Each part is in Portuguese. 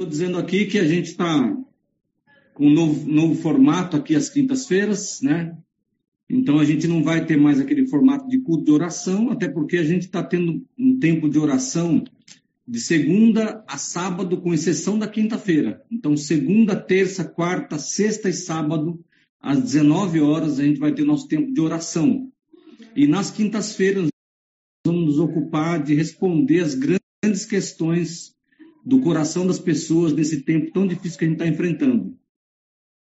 Estou dizendo aqui que a gente está com um novo, novo formato aqui às quintas-feiras, né? Então a gente não vai ter mais aquele formato de culto de oração, até porque a gente está tendo um tempo de oração de segunda a sábado, com exceção da quinta-feira. Então, segunda, terça, quarta, sexta e sábado, às 19 horas, a gente vai ter nosso tempo de oração. E nas quintas-feiras, vamos nos ocupar de responder as grandes questões do coração das pessoas nesse tempo tão difícil que a gente está enfrentando.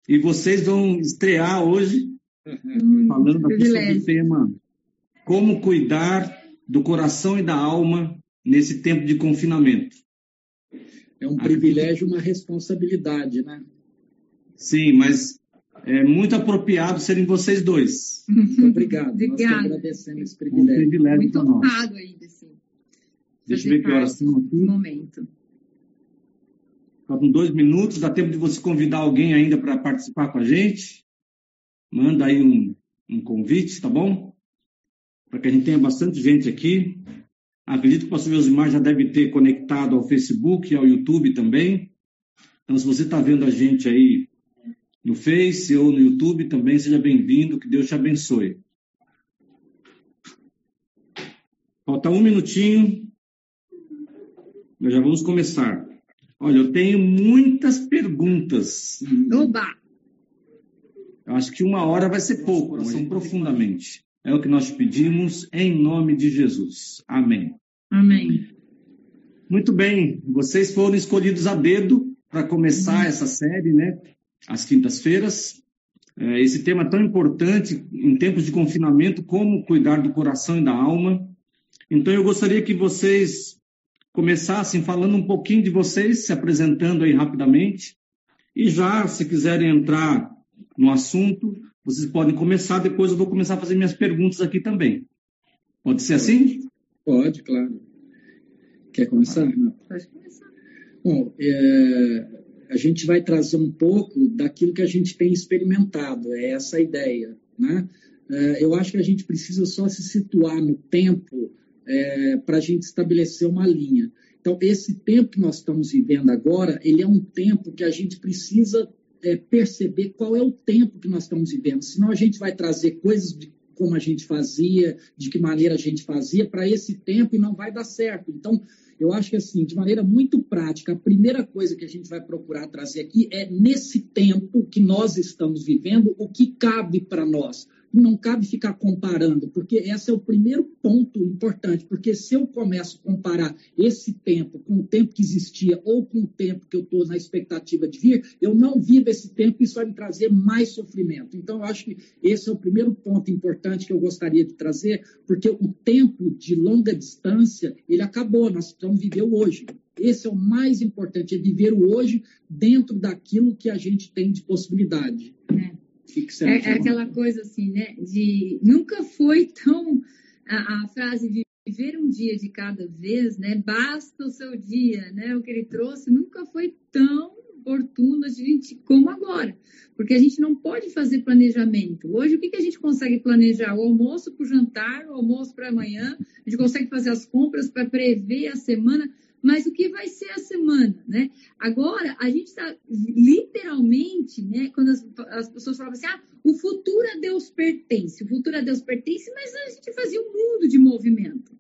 E vocês vão estrear hoje hum, falando aqui sobre o tema Como cuidar do coração e da alma nesse tempo de confinamento. É um privilégio, uma responsabilidade, né? Sim, mas é muito apropriado serem vocês dois. Muito obrigado. Nós agradecemos esse privilégio. Um privilégio muito honrado ainda, sim. Deixa eu ver que horas são aqui. Momento. Faltam dois minutos, dá tempo de você convidar alguém ainda para participar com a gente. Manda aí um, um convite, tá bom? Para que a gente tenha bastante gente aqui. Acredito que o pastor Josimar já deve ter conectado ao Facebook e ao YouTube também. Então, se você está vendo a gente aí no Face ou no YouTube também, seja bem-vindo, que Deus te abençoe. Falta um minutinho, nós já vamos começar. Olha, eu tenho muitas perguntas. Oba! Eu acho que uma hora vai ser pouco, são profundamente. É o que nós pedimos em nome de Jesus. Amém. Amém. Muito bem, vocês foram escolhidos a dedo para começar essa série, né? Às quintas-feiras. É, esse tema tão importante em tempos de confinamento, como cuidar do coração e da alma. Então eu gostaria que vocês começassem falando um pouquinho de vocês, se apresentando aí rapidamente. E já, se quiserem entrar no assunto, vocês podem começar, depois eu vou começar a fazer minhas perguntas aqui também. Pode ser assim? Pode, claro. Quer começar? Pode começar. Bom, é, a gente vai trazer um pouco daquilo que a gente tem experimentado, é essa a ideia. Né? É, eu acho que a gente precisa só se situar no tempo é, para a gente estabelecer uma linha. Então, esse tempo que nós estamos vivendo agora, ele é um tempo que a gente precisa é, perceber qual é o tempo que nós estamos vivendo. Senão a gente vai trazer coisas de como a gente fazia, de que maneira a gente fazia para esse tempo e não vai dar certo. Então, eu acho que assim, de maneira muito prática, a primeira coisa que a gente vai procurar trazer aqui é nesse tempo que nós estamos vivendo, o que cabe para nós não cabe ficar comparando, porque esse é o primeiro ponto importante, porque se eu começo a comparar esse tempo com o tempo que existia ou com o tempo que eu estou na expectativa de vir, eu não vivo esse tempo e isso vai me trazer mais sofrimento. Então, eu acho que esse é o primeiro ponto importante que eu gostaria de trazer, porque o tempo de longa distância, ele acabou, nós precisamos viver o hoje. Esse é o mais importante, é viver o hoje dentro daquilo que a gente tem de possibilidade. É é, é aquela coisa assim, né? De nunca foi tão a, a frase de viver um dia de cada vez, né? Basta o seu dia, né? O que ele trouxe nunca foi tão oportuno a gente como agora, porque a gente não pode fazer planejamento. Hoje, o que, que a gente consegue planejar? O almoço para o jantar, o almoço para amanhã, a gente consegue fazer as compras para prever a semana mas o que vai ser a semana, né? Agora, a gente está literalmente, né? Quando as, as, pessoas falavam assim, ah, o futuro a Deus pertence, o futuro a Deus pertence, mas a gente fazia um mundo de movimento,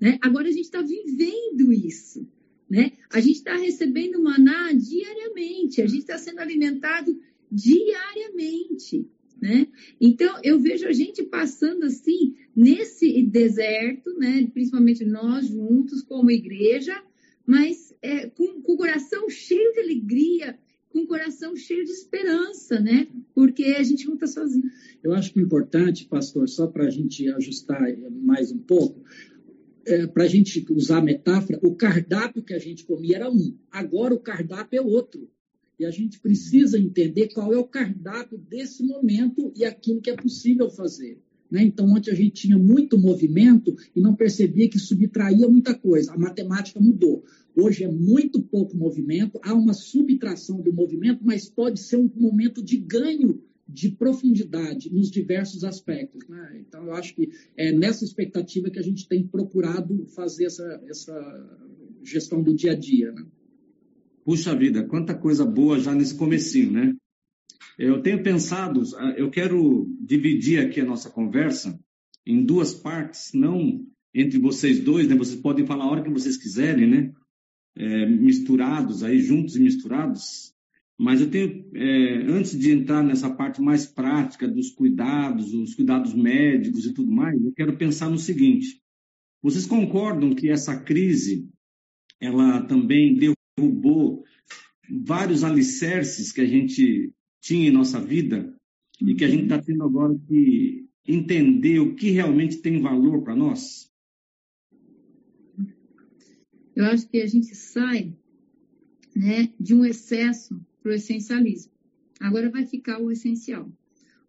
né? Agora a gente está vivendo isso, né? A gente está recebendo maná diariamente, a gente está sendo alimentado diariamente, né? Então, eu vejo a gente passando assim, nesse deserto, né? principalmente nós juntos, como igreja, mas é, com, com o coração cheio de alegria, com o coração cheio de esperança, né? Porque a gente não está sozinho. Eu acho que é importante, pastor, só para a gente ajustar mais um pouco, é, para a gente usar a metáfora, o cardápio que a gente comia era um, agora o cardápio é outro. E a gente precisa entender qual é o cardápio desse momento e aquilo que é possível fazer. Né? Então, ontem a gente tinha muito movimento e não percebia que subtraía muita coisa. A matemática mudou. Hoje é muito pouco movimento, há uma subtração do movimento, mas pode ser um momento de ganho de profundidade nos diversos aspectos. Né? Então, eu acho que é nessa expectativa que a gente tem procurado fazer essa, essa gestão do dia a dia. Né? Puxa vida, quanta coisa boa já nesse comecinho, né? Eu tenho pensado, eu quero dividir aqui a nossa conversa em duas partes, não entre vocês dois, né? Vocês podem falar a hora que vocês quiserem, né? É, misturados aí, juntos e misturados. Mas eu tenho, é, antes de entrar nessa parte mais prática dos cuidados, os cuidados médicos e tudo mais, eu quero pensar no seguinte: vocês concordam que essa crise ela também derrubou vários alicerces que a gente tinha em nossa vida e que a gente está tendo agora que entender o que realmente tem valor para nós? Eu acho que a gente sai né, de um excesso para o essencialismo. Agora vai ficar o essencial,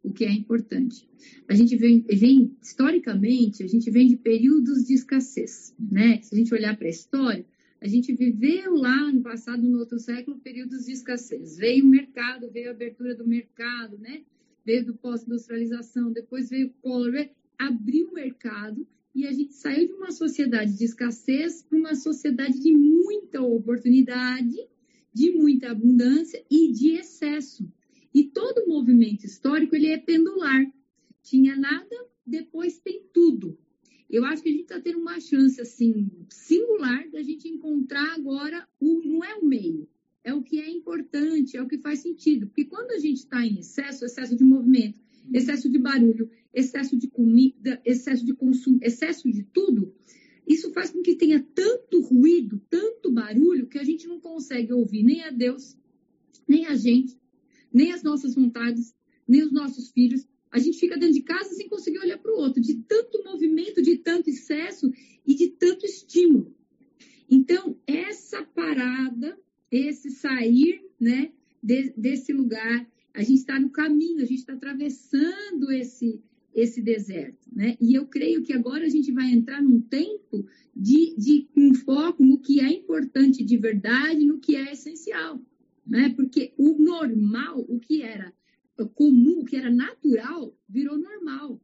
o que é importante. A gente vem, vem, historicamente, a gente vem de períodos de escassez, né? Se a gente olhar para a história, a gente viveu lá no passado, no outro século, períodos de escassez. Veio o mercado, veio a abertura do mercado, né? Veio do pós-industrialização, depois veio o Collor, abriu o mercado e a gente saiu de uma sociedade de escassez para uma sociedade de muita oportunidade de muita abundância e de excesso. E todo movimento histórico ele é pendular. Tinha nada, depois tem tudo. Eu acho que a gente está tendo uma chance assim singular da gente encontrar agora o não é o meio, é o que é importante, é o que faz sentido. Porque quando a gente está em excesso, excesso de movimento, excesso de barulho, excesso de comida, excesso de consumo, excesso de tudo, isso faz com que tenha tanto ruído, tanto barulho, que a gente não consegue ouvir nem a Deus, nem a gente, nem as nossas vontades, nem os nossos filhos. A gente fica dentro de casa sem conseguir olhar para o outro, de tanto movimento, de tanto excesso e de tanto estímulo. Então, essa parada, esse sair né, de, desse lugar, a gente está no caminho, a gente está atravessando esse, esse deserto. Né? E eu creio que agora a gente vai entrar num tempo de, de um foco no que é importante de verdade, no que é essencial. Né? Porque o normal, o que era comum, que era natural, virou normal.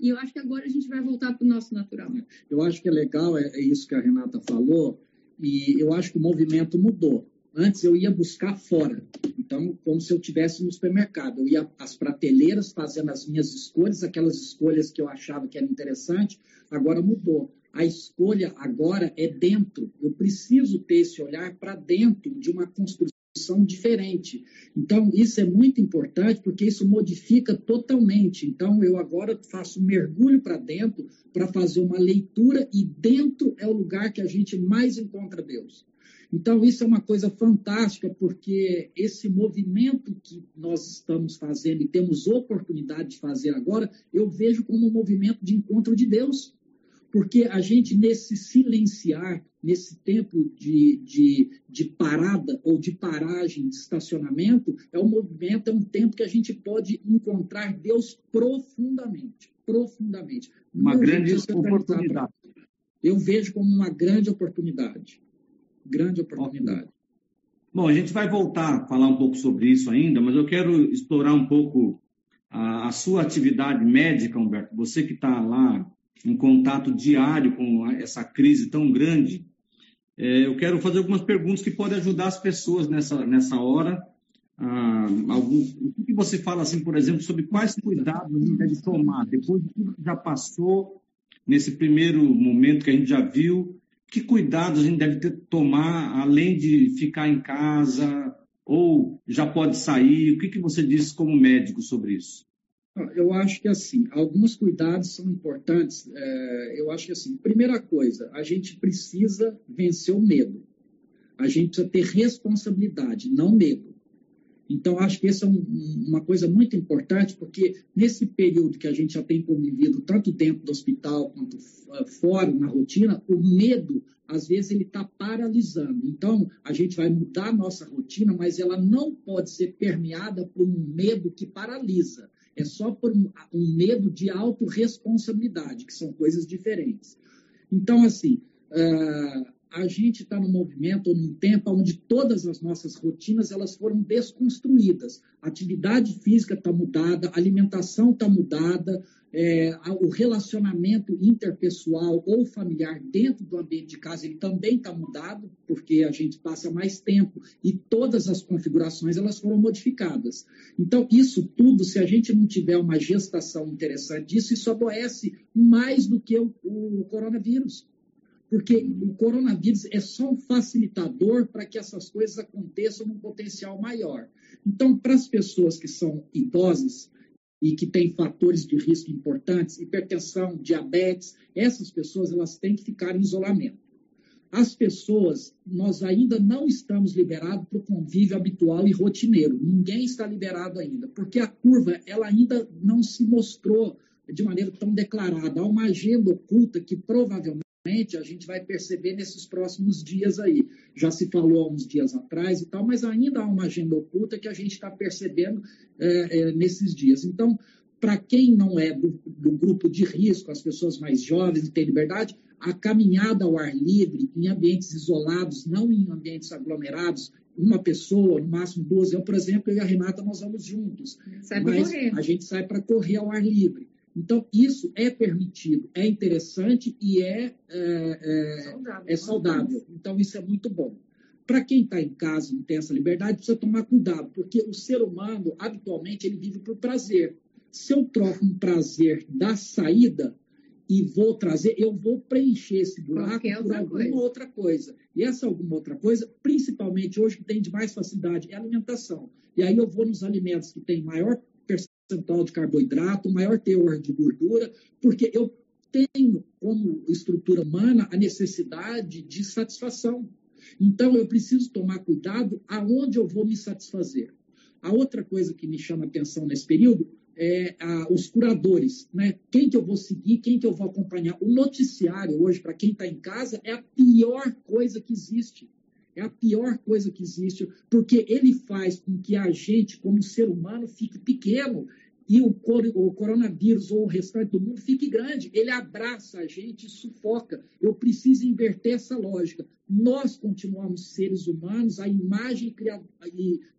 E eu acho que agora a gente vai voltar para o nosso natural. Eu acho que é legal, é, é isso que a Renata falou, e eu acho que o movimento mudou. Antes eu ia buscar fora. Então, como se eu tivesse no supermercado. Eu ia às prateleiras fazendo as minhas escolhas, aquelas escolhas que eu achava que era interessante, agora mudou. A escolha agora é dentro. Eu preciso ter esse olhar para dentro de uma construção diferente. Então, isso é muito importante porque isso modifica totalmente. Então, eu agora faço um mergulho para dentro para fazer uma leitura e dentro é o lugar que a gente mais encontra Deus. Então, isso é uma coisa fantástica, porque esse movimento que nós estamos fazendo e temos oportunidade de fazer agora, eu vejo como um movimento de encontro de Deus. Porque a gente, nesse silenciar, nesse tempo de, de, de parada ou de paragem, de estacionamento, é um movimento, é um tempo que a gente pode encontrar Deus profundamente. Profundamente. Uma Não grande oportunidade. Eu vejo como uma grande oportunidade grande oportunidade. Bom, a gente vai voltar a falar um pouco sobre isso ainda, mas eu quero explorar um pouco a, a sua atividade médica, Humberto. Você que está lá em contato diário com essa crise tão grande, é, eu quero fazer algumas perguntas que podem ajudar as pessoas nessa, nessa hora. Ah, alguns, o que você fala, assim, por exemplo, sobre quais cuidados a gente deve tomar depois de tudo que já passou, nesse primeiro momento que a gente já viu, que cuidados a gente deve ter, tomar, além de ficar em casa, ou já pode sair? O que, que você diz como médico sobre isso? Eu acho que assim, alguns cuidados são importantes. É, eu acho que assim, primeira coisa, a gente precisa vencer o medo. A gente precisa ter responsabilidade, não medo. Então, acho que essa é um, uma coisa muito importante, porque nesse período que a gente já tem convivido, tanto dentro do hospital quanto fora, na rotina, o medo, às vezes, ele está paralisando. Então, a gente vai mudar a nossa rotina, mas ela não pode ser permeada por um medo que paralisa. É só por um, medo de autorresponsabilidade, que são coisas diferentes. Então, assim, uh, a gente está num movimento, num tempo onde todas as nossas rotinas elas foram desconstruídas. A atividade física está mudada, a alimentação está mudada, é, o relacionamento interpessoal ou familiar dentro do ambiente de casa ele também está mudado, porque a gente passa mais tempo e todas as configurações elas foram modificadas. Então, isso tudo, se a gente não tiver uma gestação interessante disso, isso adoece mais do que o, o coronavírus porque o coronavírus é só um facilitador para que essas coisas aconteçam num potencial maior. Então, para as pessoas que são idosas e que têm fatores de risco importantes, hipertensão, diabetes, essas pessoas elas têm que ficar em isolamento. As pessoas, nós ainda não estamos liberados para o convívio habitual e rotineiro. Ninguém está liberado ainda, porque a curva ela ainda não se mostrou de maneira tão declarada. Há uma agenda oculta que provavelmente a gente vai perceber nesses próximos dias aí. Já se falou há uns dias atrás e tal, mas ainda há uma agenda oculta que a gente está percebendo é, é, nesses dias. Então, para quem não é do, do, grupo de risco, as pessoas mais jovens e têm liberdade, a caminhada ao ar livre, em ambientes isolados, não em ambientes aglomerados, uma pessoa, no máximo duas. Eu, por exemplo, eu e a Renata, nós vamos juntos. Sai mas a gente sai para correr ao ar livre. Então, isso é permitido, é interessante e é, é, é saudável. É saudável. Então, isso é muito bom. Para quem está em casa e não tem essa liberdade, precisa tomar cuidado, porque o ser humano, habitualmente, ele vive por prazer. Se eu troco um prazer da saída e vou trazer, eu vou preencher esse buraco por alguma coisa. outra coisa. E essa alguma outra coisa, principalmente hoje que tem de mais facilidade, é alimentação. E aí eu vou nos alimentos que têm maior percentual de carboidrato, maior teor de gordura, porque eu tenho como estrutura humana a necessidade de satisfação. Então, eu preciso tomar cuidado aonde eu vou me satisfazer. A outra coisa que me chama atenção nesse período é os curadores, né? Quem que eu vou seguir, quem que eu vou acompanhar. O noticiário hoje, para quem está em casa, é a pior coisa que existe. É a pior coisa que existe, porque ele faz com que a gente, como ser humano, fique pequeno e o, coronavírus ou o restante do mundo fique grande. Ele abraça a gente e sufoca. Eu preciso inverter essa lógica. Nós continuamos seres humanos, a imagem,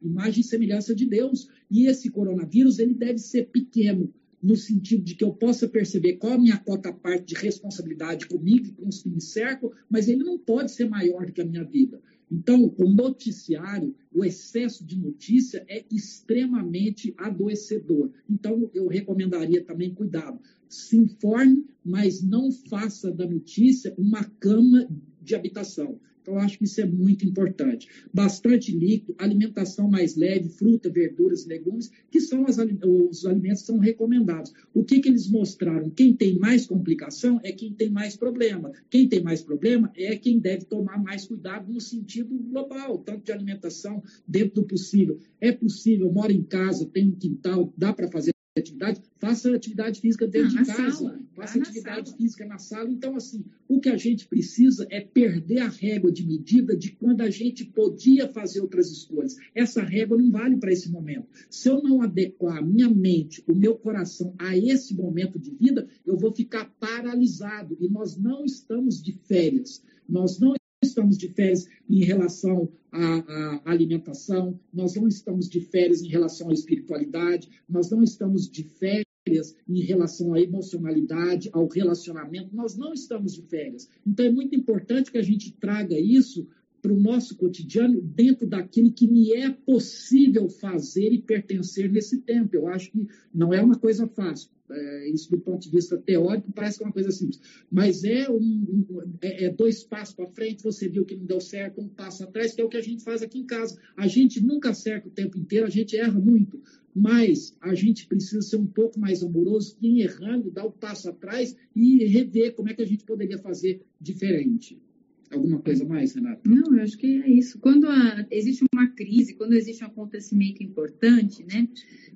imagem e semelhança de Deus. E esse coronavírus ele deve ser pequeno, no sentido de que eu possa perceber qual a minha cota parte de responsabilidade comigo e com os que me cercam, mas ele não pode ser maior do que a minha vida. Então, o noticiário, o excesso de notícia é extremamente adoecedor. Então, eu recomendaria também cuidado. Se informe, mas não faça da notícia uma cama de habitação. Então, eu acho que isso é muito importante. Bastante líquido, alimentação mais leve, fruta, verduras, legumes, que são as, os alimentos que são recomendados. O que, que eles mostraram? Quem tem mais complicação é quem tem mais problema. Quem tem mais problema é quem deve tomar mais cuidado no sentido global, tanto de alimentação, dentro do possível. É possível, mora em casa, tem um quintal, dá para fazer atividade, faça atividade física dentro ah, de casa, sala, faça atividade física na sala. Então, assim, o que a gente precisa é perder a régua de medida de quando a gente podia fazer outras escolhas. Essa régua não vale para esse momento. Se eu não adequar a minha mente, o meu coração a esse momento de vida, eu vou ficar paralisado. E nós não estamos de férias. Nós não estamos de férias em relação à, à, alimentação, nós não estamos de férias em relação à espiritualidade, nós não estamos de férias em relação à emocionalidade, ao relacionamento, nós não estamos de férias. Então é muito importante que a gente traga isso para o nosso cotidiano dentro daquilo que me é possível fazer e pertencer nesse tempo. Eu acho que não é uma coisa fácil. É, isso do ponto de vista teórico parece que é uma coisa simples, mas é, um, um é, é dois passos para frente, você viu que não deu certo, um passo atrás, que é o que a gente faz aqui em casa. A gente nunca acerta o tempo inteiro, a gente erra muito, mas a gente precisa ser um pouco mais amoroso, e errando, dar o um passo atrás e rever como é que a gente poderia fazer diferente. Alguma coisa mais, Renata? Não, eu acho que é isso. Quando a, existe uma crise, quando existe um acontecimento importante, né,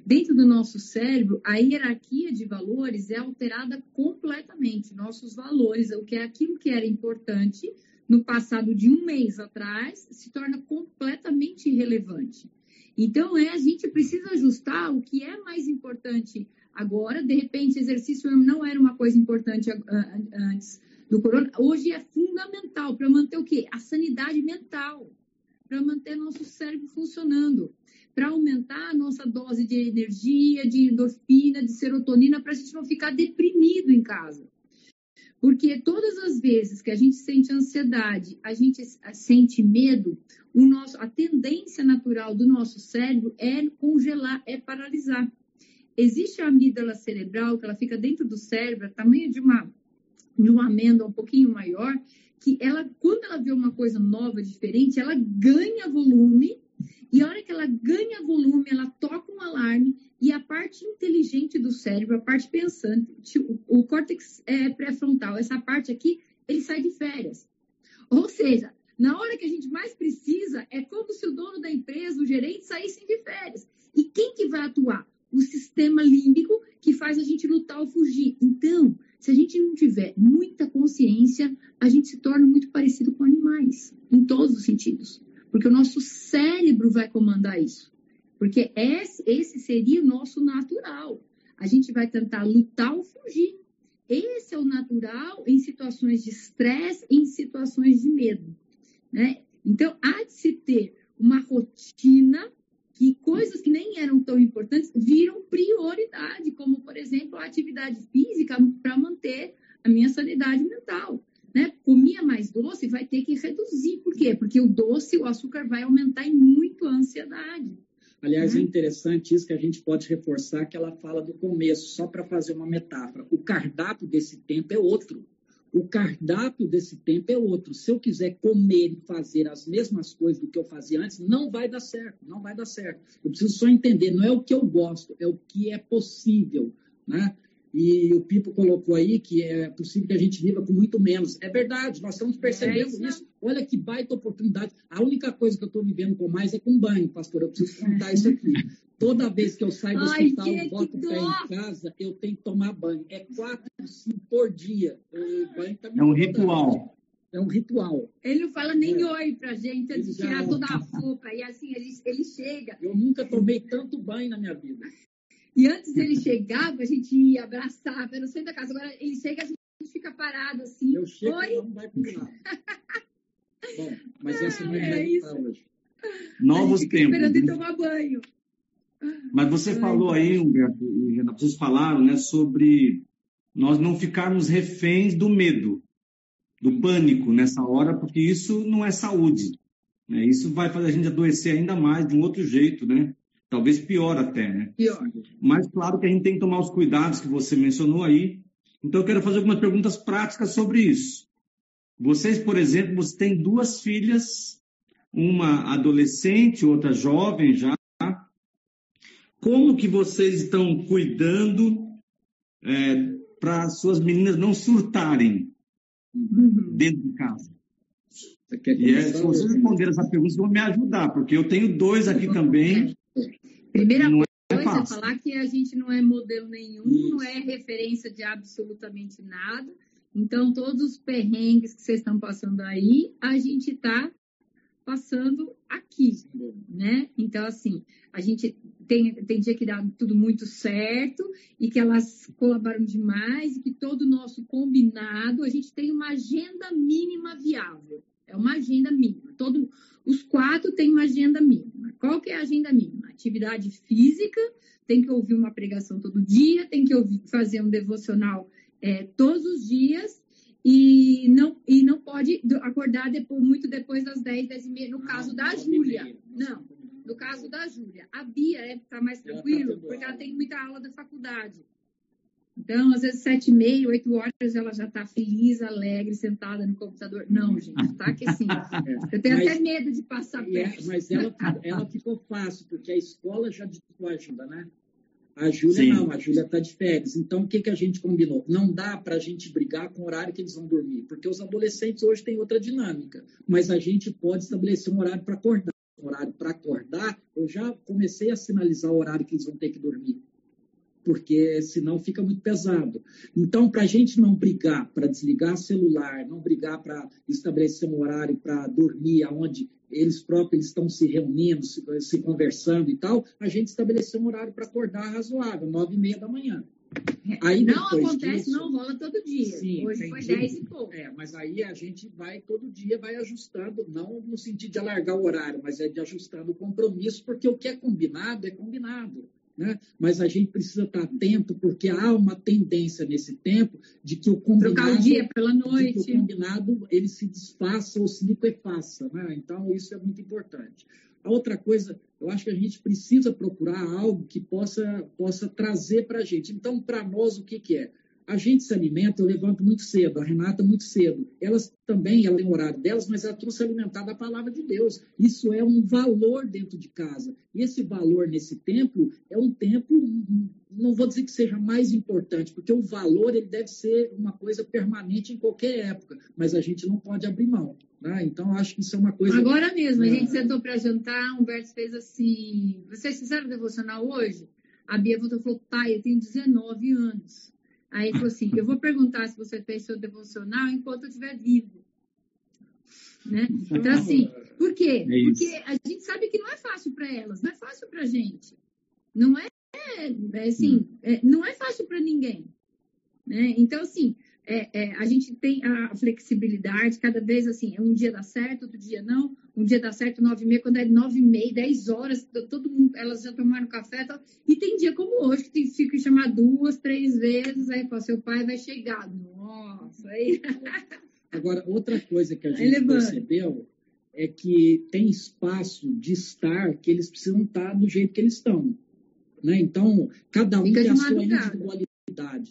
dentro do nosso cérebro, a hierarquia de valores é alterada completamente. Nossos valores, o que é aquilo que era importante no passado de um mês atrás, se torna completamente irrelevante. Então, é, a gente precisa ajustar o que é mais importante agora. De repente, exercício não era uma coisa importante antes do corona, hoje é fundamental para manter o quê? A sanidade mental, para manter nosso cérebro funcionando, para aumentar a nossa dose de energia, de endorfina, de serotonina, para a gente não ficar deprimido em casa. Porque todas as vezes que a gente sente ansiedade, a gente sente medo, o nosso, a tendência natural do nosso cérebro é congelar, é paralisar. Existe a amígdala cerebral, que ela fica dentro do cérebro, tamanho de uma, de uma amêndoa um pouquinho maior, que ela, quando ela vê uma coisa nova, diferente, ela ganha volume, e a hora que ela ganha volume, ela toca um alarme e a parte inteligente do cérebro, a parte pensante, o, o córtex é, pré-frontal, essa parte aqui, ele sai de férias. Ou seja, na hora que a gente mais precisa, é como se o dono da empresa, o gerente, saíssem de férias. E quem que vai atuar? O sistema límbico que faz a gente lutar ou fugir. Então, se a gente não tiver muita consciência, a gente se torna muito parecido com animais, em todos os sentidos. Porque o nosso cérebro vai comandar isso. Porque esse seria o nosso natural. A gente vai tentar lutar ou fugir. Esse é o natural em situações de estresse, em situações de medo. Né? Então, há de se ter uma rotina que coisas que nem eram tão importantes viram prioridade, como, por exemplo, a atividade física para manter a minha sanidade mental. Né? Comia mais doce, vai ter que reduzir. Por quê? Porque o doce, o açúcar vai aumentar em muito a ansiedade. Aliás, é uhum. interessante isso que a gente pode reforçar, que ela fala do começo, só para fazer uma metáfora. O cardápio desse tempo é outro. O cardápio desse tempo é outro. Se eu quiser comer e fazer as mesmas coisas do que eu fazia antes, não vai dar certo, não vai dar certo. Eu preciso só entender, não é o que eu gosto, é o que é possível, né? E o Pipo colocou aí que é possível que a gente viva com muito menos. É verdade, nós estamos percebendo é isso. isso. Olha que baita oportunidade. A única coisa que eu estou vivendo com mais é com banho, pastor. Eu preciso contar isso aqui. Toda vez que eu saio do Ai, hospital, e boto o pé em casa, eu tenho que tomar banho. É quatro, cinco por dia. Tá é um ritual. É um ritual. Ele não fala nem é. oi pra gente antes de tirar toda a roupa. E assim, ele, ele chega. Eu nunca tomei tanto banho na minha vida. E antes ele chegava, a gente ia abraçar pelo centro da casa. Agora ele chega, a gente fica parado assim. Eu chego, Oi? não vai lá. Bom, mas essa não é, é isso. hoje. Novos tempos. esperando ir tomar banho. Mas você Ai, falou aí, Humberto e Renato, vocês falaram né, sobre nós não ficarmos reféns do medo, do pânico nessa hora, porque isso não é saúde. Né? Isso vai fazer a gente adoecer ainda mais de um outro jeito, né? Talvez pior até, né? Pior. Mas claro que a gente tem que tomar os cuidados que você mencionou aí. Então eu quero fazer algumas perguntas práticas sobre isso. Vocês, por exemplo, você tem duas filhas, uma adolescente, outra jovem já. Como que vocês estão cuidando é, para suas meninas não surtarem uhum. dentro de casa? E é, se vocês responderem essa pergunta, vão me ajudar, porque eu tenho dois aqui também Primeira não é coisa é falar que a gente não é modelo nenhum, Isso. não é referência de absolutamente nada. Então, todos os perrengues que vocês estão passando aí, a gente está passando aqui, né? Então, assim, a gente tem, tem dia que dá tudo muito certo e que elas colaboram demais e que todo o nosso combinado, a gente tem uma agenda mínima viável. É uma agenda mínima. Todo, os quatro têm uma agenda mínima. Qual que é a agenda mínima? Atividade física, tem que ouvir uma pregação todo dia, tem que ouvir, fazer um devocional é, todos os dias e não, e não pode acordar depois, muito depois das 10, 10 e meia, no caso da Júlia. Não, no caso da Júlia. A Bia está é, tá mais tá tranquilo, porque ela tem muita aula da faculdade. Então, às vezes, sete e meia, oito horas, ela já está feliz, alegre, sentada no computador. Não, gente, está que sim. Eu tenho mas, até medo de passar é, perto. É, mas ela, ela ficou fácil, porque a escola já deu ajuda, né? A Júlia não, a Júlia está de férias. Então, o que, que a gente combinou? Não dá para a gente brigar com o horário que eles vão dormir, porque os adolescentes hoje têm outra dinâmica. Mas a gente pode estabelecer um horário para acordar. Um horário para acordar, eu já comecei a sinalizar o horário que eles vão ter que dormir porque senão fica muito pesado. Então, para a gente não brigar para desligar celular, não brigar para estabelecer um horário para dormir, aonde eles próprios estão se reunindo, se, se, conversando e tal, a gente estabeleceu um horário para acordar razoável, nove e meia da manhã. Aí, não acontece, disso, não rola todo dia. Sim, Hoje foi 10 e pouco. É, mas aí a gente vai todo dia, vai ajustando, não no sentido de alargar o horário, mas é de ajustando o compromisso, porque o que é combinado é combinado. Né? Mas a gente precisa estar atento, porque há uma tendência nesse tempo de que o combinado, Trocar o dia pela noite. o combinado ele se desfaça ou se liquefaça. Né? Então, isso é muito importante. A outra coisa, eu acho que a gente precisa procurar algo que possa, possa trazer para a gente. Então, para nós, o que, que é? A gente se alimenta, eu levanto muito cedo, a Renata muito cedo. Elas também, ela tem o horário delas, mas ela trouxe alimentar da palavra de Deus. Isso é um valor dentro de casa. E esse valor nesse tempo é um tempo, não vou dizer que seja mais importante, porque o valor ele deve ser uma coisa permanente em qualquer época, mas a gente não pode abrir mão. Né? Então, acho que isso é uma coisa. Agora mesmo, a gente sentou para jantar, Humberto fez assim: vocês fizeram devocional hoje? A Bia voltou e falou: pai, eu tenho 19 anos. Aí ele falou assim: Eu vou perguntar se você fez seu devocional enquanto eu estiver vivo. Né? Então, assim, por quê? É Porque a gente sabe que não é fácil para elas, não é fácil para a gente. Não é, é assim, é, não é fácil para ninguém. Né? Então, assim, é, é, a gente tem a flexibilidade, cada vez assim, um dia dá certo, outro dia não, um dia dá certo nove e meia, quando é nove e meia, dez horas, todo mundo, elas já tomaram café tal, e tem dia como hoje, que tem, fica que chamar duas, três vezes, aí fala, seu pai vai chegar, nossa, aí... Agora, outra coisa que a gente percebeu é que tem espaço de estar que eles precisam estar do jeito que eles estão. Né? Então, cada um Fica tem a sua individualidade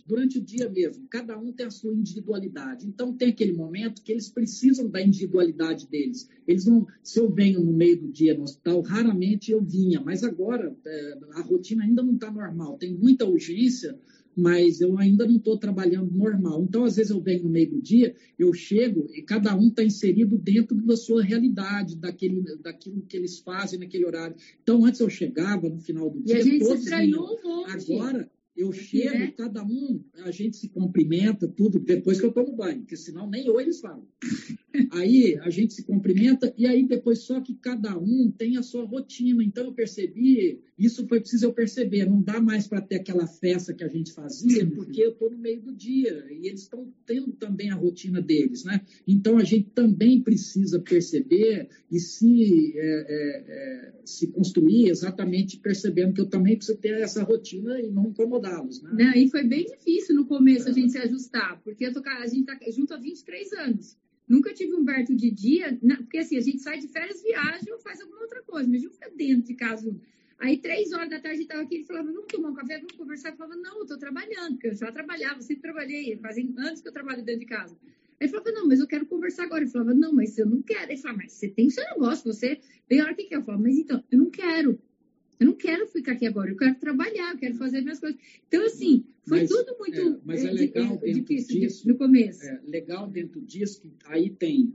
Durante o dia mesmo, cada um tem a sua individualidade. Então, tem aquele momento que eles precisam da individualidade deles. Eles não, se eu venho no meio do dia no hospital, raramente eu vinha, mas agora é, a rotina ainda não está normal. Tem muita urgência, mas eu ainda não estou trabalhando normal. Então, às vezes, eu venho no meio do dia, eu chego e cada um está inserido dentro da sua realidade, daquele, daquilo que eles fazem naquele horário. Então, antes eu chegava no final do dia, e a gente todos se um monte. Agora, eu chego, né? cada um, a gente se cumprimenta, tudo, depois que eu tomo banho, porque senão nem oi eles falam. aí a gente se cumprimenta, e aí depois só que cada um tem a sua rotina. Então eu percebi, isso foi preciso eu perceber, não dá mais para ter aquela festa que a gente fazia, porque eu estou no meio do dia, e eles estão tendo também a rotina deles, né? Então a gente também precisa perceber e se, é, é, é, se construir exatamente percebendo que eu também preciso ter essa rotina e não incomodar incomodá-los. Né? Não, e foi bem difícil no começo é. a gente se ajustar, porque tô, a gente está junto há 23 anos. Nunca tive Humberto de dia, porque assim, a gente sai de férias, viaja ou faz alguma outra coisa, mas não fica dentro de casa. Aí, três horas da tarde, estava aqui, ele falava, vamos tomar um café, vamos conversar. Eu falava, não, eu estou trabalhando, porque eu já trabalhava, sempre trabalhei, fazem anos que eu trabalho dentro de casa. Ele falava, não, mas eu quero conversar agora. Ele falava, não, mas eu não quero. Ele falava, mas você tem seu negócio, você tem a hora que quer. Eu falava, mas então, eu não quero. Eu não quero ficar aqui agora, eu quero trabalhar, eu quero fazer minhas coisas. Então, assim, foi mas, tudo muito é, mas é legal de, difícil disso, no começo. É legal dentro disso que aí tem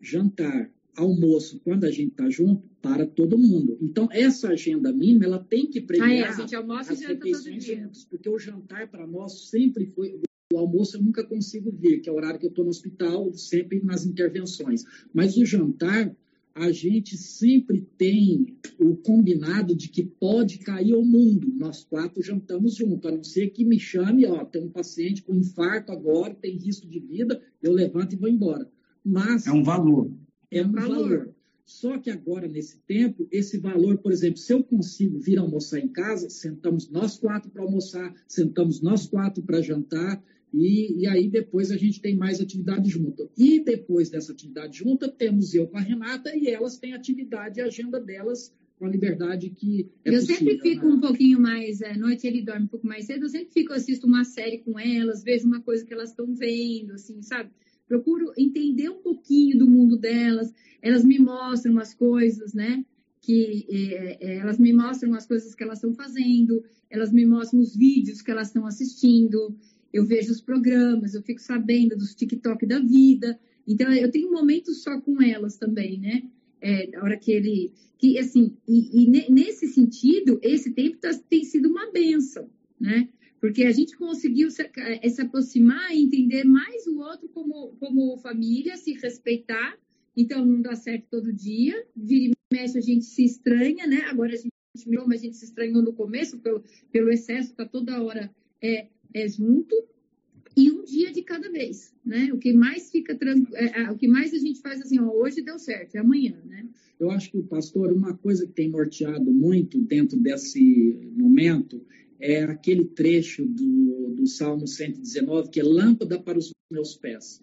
jantar, almoço, quando a gente está junto, para todo mundo. Então, essa agenda mínima, ela tem que premiar ah, é, a gente almoça as refeições juntos, porque o jantar para nós sempre foi o almoço eu nunca consigo ver, que é o horário que eu estou no hospital, sempre nas intervenções. Mas o jantar, a gente sempre tem o combinado de que pode cair o mundo. Nós quatro jantamos juntos, a não ser que me chame, ó, tem um paciente com infarto agora, tem risco de vida, eu levanto e vou embora. Mas é um valor. É um valor. valor. Só que agora, nesse tempo, esse valor, por exemplo, se eu consigo vir almoçar em casa, sentamos nós quatro para almoçar, sentamos nós quatro para jantar, e, e, aí depois a gente tem mais atividade junta. E depois dessa atividade junta, temos eu com a Renata e elas têm atividade e agenda delas com a liberdade que é Eu possível, sempre fico né? um pouquinho mais, à é, noite ele dorme um pouco mais cedo, eu sempre fico, assisto uma série com elas, vejo uma coisa que elas estão vendo, assim, sabe? Procuro entender um pouquinho do mundo delas, elas me mostram as coisas, né? Que é, é, elas me mostram as coisas que elas estão fazendo, elas me mostram os vídeos que elas estão assistindo, eu vejo os programas, eu fico sabendo dos TikTok da vida. Então, eu tenho um momento só com elas também, né? É, a hora que ele. Que, assim, e, e nesse sentido, esse tempo tá, tem sido uma benção, né? Porque a gente conseguiu se, é, se aproximar e entender mais o outro como, como família, se respeitar. Então, não dá certo todo dia. Vira e mexe, a gente se estranha, né? Agora a gente mas a gente se estranhou no começo pelo, pelo excesso, tá toda hora é, é junto e um dia de cada vez, né? O que mais fica é, é, o que mais a gente faz assim, ó, hoje deu certo, é amanhã, né? Eu acho que, pastor, uma coisa que tem norteado muito dentro desse momento é aquele trecho do, do Salmo 119, que é lâmpada para os meus pés.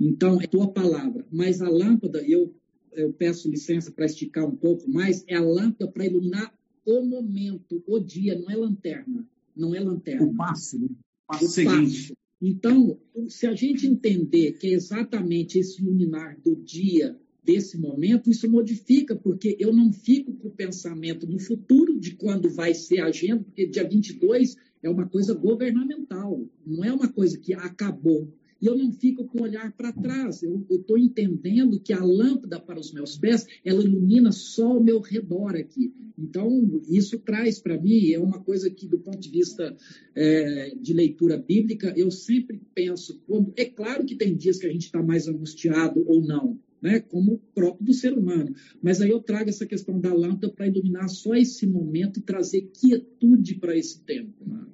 Então, é tua palavra. Mas a lâmpada, eu, eu peço licença para esticar um pouco mais, é a lâmpada para iluminar o momento, o dia, não é lanterna. Não é lanterna. O passo, né? O passo o seguinte. Passo. Então, se a gente entender que é exatamente esse iluminar do dia, desse momento, isso modifica, porque eu não fico com o pensamento no futuro de quando vai ser a agenda, porque dia 22 é uma coisa governamental, não é uma coisa que acabou e eu não fico com o olhar para trás. Eu estou entendendo que a lâmpada para os meus pés, ela ilumina só o meu redor aqui. Então, isso traz para mim, é uma coisa que, do ponto de vista é, de leitura bíblica, eu sempre penso, como, é claro que tem dias que a gente está mais angustiado ou não, né, como próprio do ser humano. Mas aí eu trago essa questão da lâmpada para iluminar só esse momento e trazer quietude para esse tempo. Né?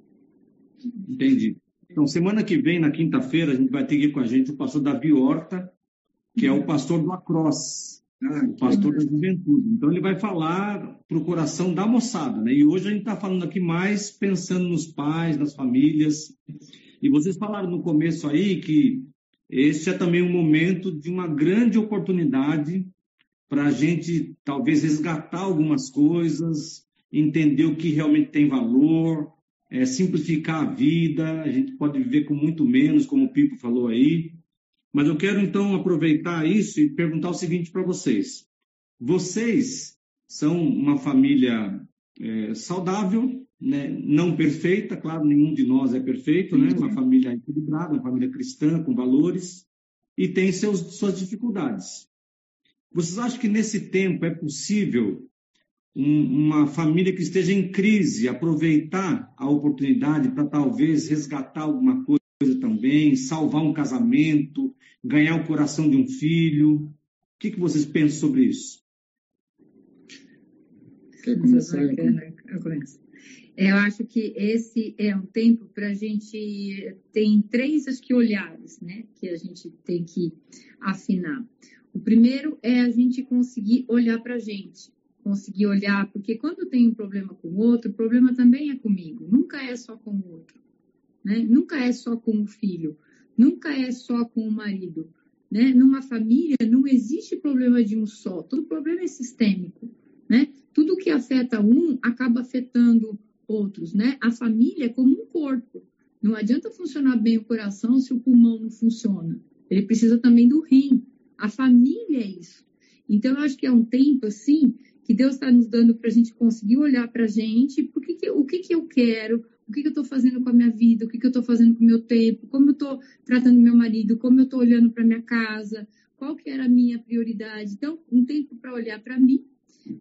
Entendi. Então, semana que vem, na quinta-feira, a gente vai ter aqui com a gente o pastor Davi Horta, que é o pastor do Across, né? o pastor da juventude. Então, ele vai falar para o coração da moçada. Né? E hoje a gente está falando aqui mais pensando nos pais, nas famílias. E vocês falaram no começo aí que esse é também um momento de uma grande oportunidade para a gente talvez resgatar algumas coisas, entender o que realmente tem valor, é, simplificar a vida, a gente pode viver com muito menos, como o Pipo falou aí. Mas eu quero então aproveitar isso e perguntar o seguinte para vocês: vocês são uma família é, saudável, né? não perfeita, claro, nenhum de nós é perfeito, né? uma família equilibrada, uma família cristã, com valores, e tem seus, suas dificuldades. Vocês acham que nesse tempo é possível uma família que esteja em crise, aproveitar a oportunidade para talvez resgatar alguma coisa também, salvar um casamento, ganhar o coração de um filho. O que, que vocês pensam sobre isso? Eu acho que esse é um tempo para a gente tem três acho que olhares, né, que a gente tem que afinar. O primeiro é a gente conseguir olhar para a gente, conseguir olhar, porque quando tem um problema com o outro, o problema também é comigo, nunca é só com o outro, né? Nunca é só com o filho, nunca é só com o marido, né? Numa família não existe problema de um só, todo problema é sistêmico, né? Tudo que afeta um acaba afetando outros, né? A família é como um corpo. Não adianta funcionar bem o coração se o pulmão não funciona. Ele precisa também do rim. A família é isso. Então, eu acho que é um tempo, assim, que Deus está nos dando para a gente conseguir olhar para a gente, por que que, o que, que eu quero, o que, que eu estou fazendo com a minha vida, o que, que eu estou fazendo com o meu tempo, como eu estou tratando meu marido, como eu estou olhando para minha casa, qual que era a minha prioridade. Então, um tempo para olhar para mim,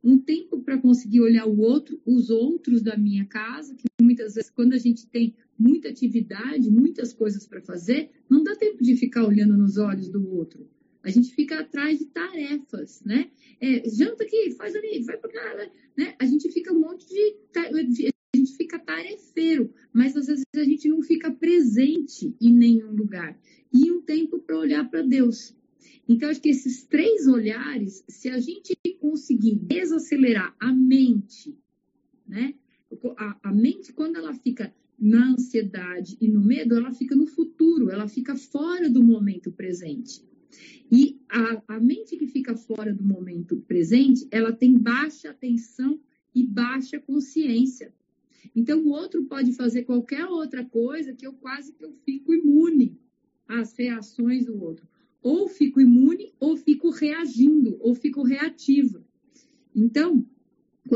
um tempo para conseguir olhar o outro, os outros da minha casa, que muitas vezes, quando a gente tem muita atividade, muitas coisas para fazer, não dá tempo de ficar olhando nos olhos do outro. A gente fica atrás de tarefas, né? É, janta aqui, faz ali, vai para cá, né? A gente fica um monte de, a gente fica tarefeiro, mas às vezes a gente não fica presente em nenhum lugar. E um tempo para olhar para Deus. Então, acho que esses três olhares, se a gente conseguir desacelerar a mente, né? A, a mente, quando ela fica na ansiedade e no medo, ela fica no futuro, ela fica fora do momento presente. E a, a mente que fica fora do momento presente, ela tem baixa atenção e baixa consciência. Então, o outro pode fazer qualquer outra coisa que eu quase que eu fico imune às reações do outro. Ou fico imune, ou fico reagindo, ou fico reativa. Então,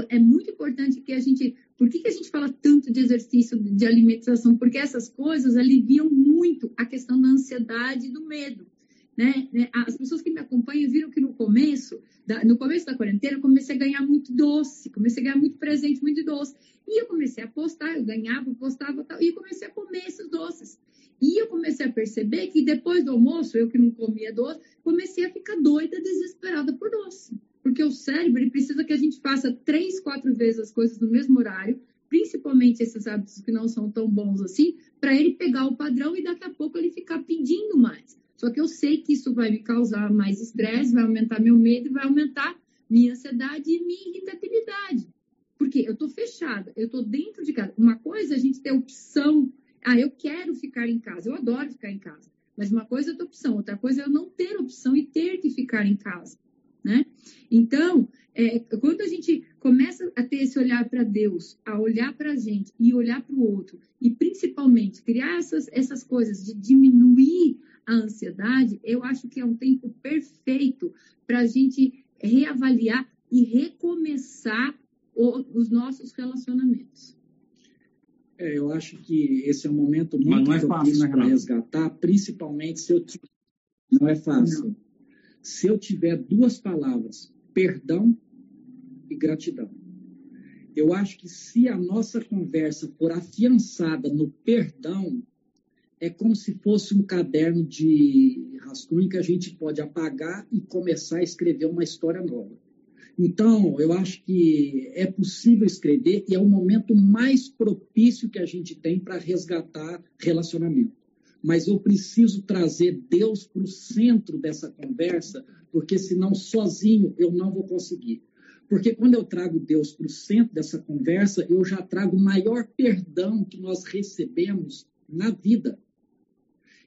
é muito importante que a gente. Por que, que a gente fala tanto de exercício de alimentação? Porque essas coisas aliviam muito a questão da ansiedade e do medo. Né, né? As pessoas que me acompanham viram que no começo, da, no começo da quarentena, eu comecei a ganhar muito doce, comecei a ganhar muito presente, muito doce. E eu comecei a postar, eu ganhava, postava tal, e comecei a comer esses doces. E eu comecei a perceber que depois do almoço, eu que não comia doce, comecei a ficar doida, desesperada por doce. Porque o cérebro ele precisa que a gente faça três, quatro vezes as coisas no mesmo horário principalmente esses hábitos que não são tão bons assim, para ele pegar o padrão e daqui a pouco ele ficar pedindo mais. Só que eu sei que isso vai me causar mais estresse, vai aumentar meu medo vai aumentar minha ansiedade e minha irritabilidade. Porque eu estou fechada, eu estou dentro de casa. Uma coisa é a gente ter opção. Ah, eu quero ficar em casa, eu adoro ficar em casa. Mas uma coisa é ter opção, outra coisa é eu não ter opção e ter que ficar em casa. Né? Então, é, quando a gente começa a ter esse olhar para Deus, a olhar para a gente e olhar para o outro, e principalmente criar essas, essas coisas de diminuir a ansiedade, eu acho que é um tempo perfeito para a gente reavaliar e recomeçar o, os nossos relacionamentos. É, eu acho que esse é um momento muito é propício né, para resgatar, principalmente se eu não é fácil. Não. Se eu tiver duas palavras, perdão e gratidão. Eu acho que se a nossa conversa for afiançada no perdão, é como se fosse um caderno de rascunho que a gente pode apagar e começar a escrever uma história nova. Então, eu acho que é possível escrever e é o momento mais propício que a gente tem para resgatar relacionamento. Mas eu preciso trazer Deus para o centro dessa conversa, porque senão sozinho eu não vou conseguir. Porque quando eu trago Deus para o centro dessa conversa, eu já trago o maior perdão que nós recebemos na vida.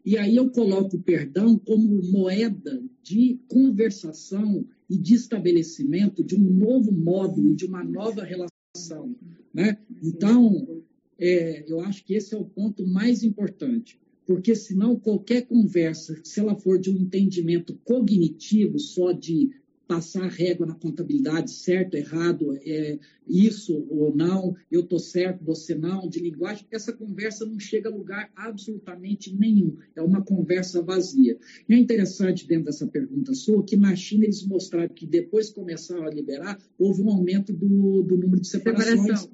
E aí eu coloco o perdão como moeda de conversação e de estabelecimento de um novo módulo, de uma nova relação. Né? Então, é, eu acho que esse é o ponto mais importante, porque senão qualquer conversa, se ela for de um entendimento cognitivo, só de passar régua na contabilidade, certo, errado, é, isso ou não, eu estou certo, você não, de linguagem, essa conversa não chega a lugar absolutamente nenhum. É uma conversa vazia. E é interessante, dentro dessa pergunta sua, que na China eles mostraram que depois que começaram a liberar, houve um aumento do, do número de separações. Separação.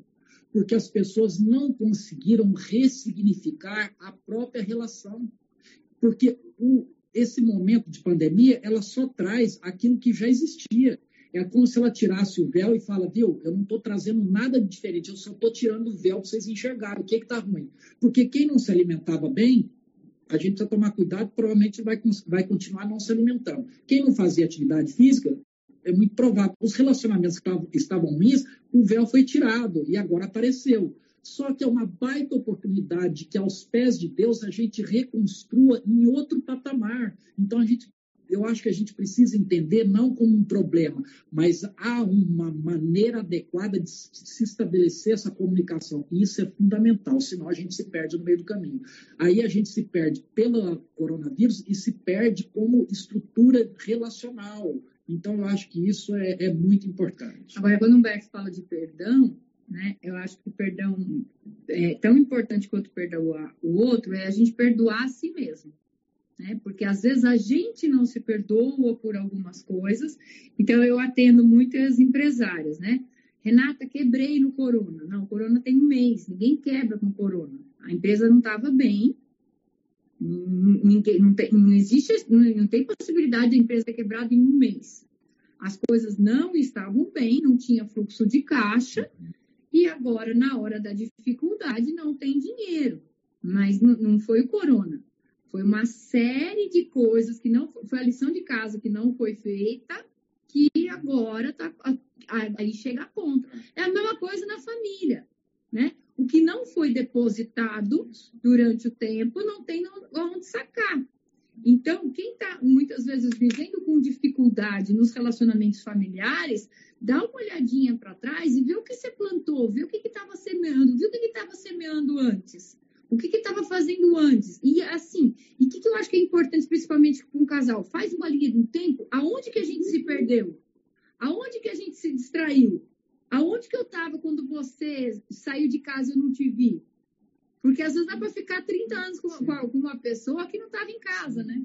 Porque as pessoas não conseguiram ressignificar a própria relação. Porque o, esse momento de pandemia, ela só traz aquilo que já existia. É como se ela tirasse o véu e fala, viu, eu não estou trazendo nada de diferente, eu só estou tirando o véu para vocês enxergarem o que está ruim. Porque quem não se alimentava bem, a gente precisa tomar cuidado, provavelmente vai, vai continuar não se alimentando. Quem não fazia atividade física, é muito provável. Os relacionamentos que estavam ruins, o véu foi tirado e agora apareceu. Só que é uma baita oportunidade que aos pés de Deus a gente reconstrua em outro patamar. Então a gente eu acho que a gente precisa entender não como um problema, mas há uma maneira adequada de se estabelecer essa comunicação. E isso é fundamental, senão a gente se perde no meio do caminho. Aí a gente se perde pelo coronavírus e se perde como estrutura relacional. Então, eu acho que isso é, é muito importante. Agora, quando o Humberto fala de perdão, né? Eu acho que o perdão é tão importante quanto perdoar o outro é a gente perdoar a si mesmo. Né? Porque às vezes a gente não se perdoa por algumas coisas. Então eu atendo muitas empresárias, né? Renata, quebrei no corona. Não, corona tem um mês, ninguém quebra com corona. A empresa não estava bem, ninguém, não, tem, não existe, não tem possibilidade da empresa ter quebrado em um mês. As coisas não estavam bem, não tinha fluxo de caixa, e agora, na hora da dificuldade, não tem dinheiro. Mas não foi o corona. Foi uma série de coisas que não foi a lição de casa que não foi feita, que agora tá, aí chega a conta. É a mesma coisa na família, né? O que não foi depositado durante o tempo não tem onde sacar. Então, quem está muitas vezes vivendo com dificuldade nos relacionamentos familiares, dá uma olhadinha para trás e vê o que você plantou, vê o que estava semeando, vê o que estava semeando antes, o que estava fazendo antes. E assim, e o que, que, eu acho que é importante, principalmente para um casal? Faz uma linha do tempo, aonde que a gente se perdeu? Aonde que a gente se distraiu? Aonde que eu estava quando você saiu de casa e eu não te vi? Porque às vezes dá para ficar 30 anos com, com uma pessoa que não estava em casa, né?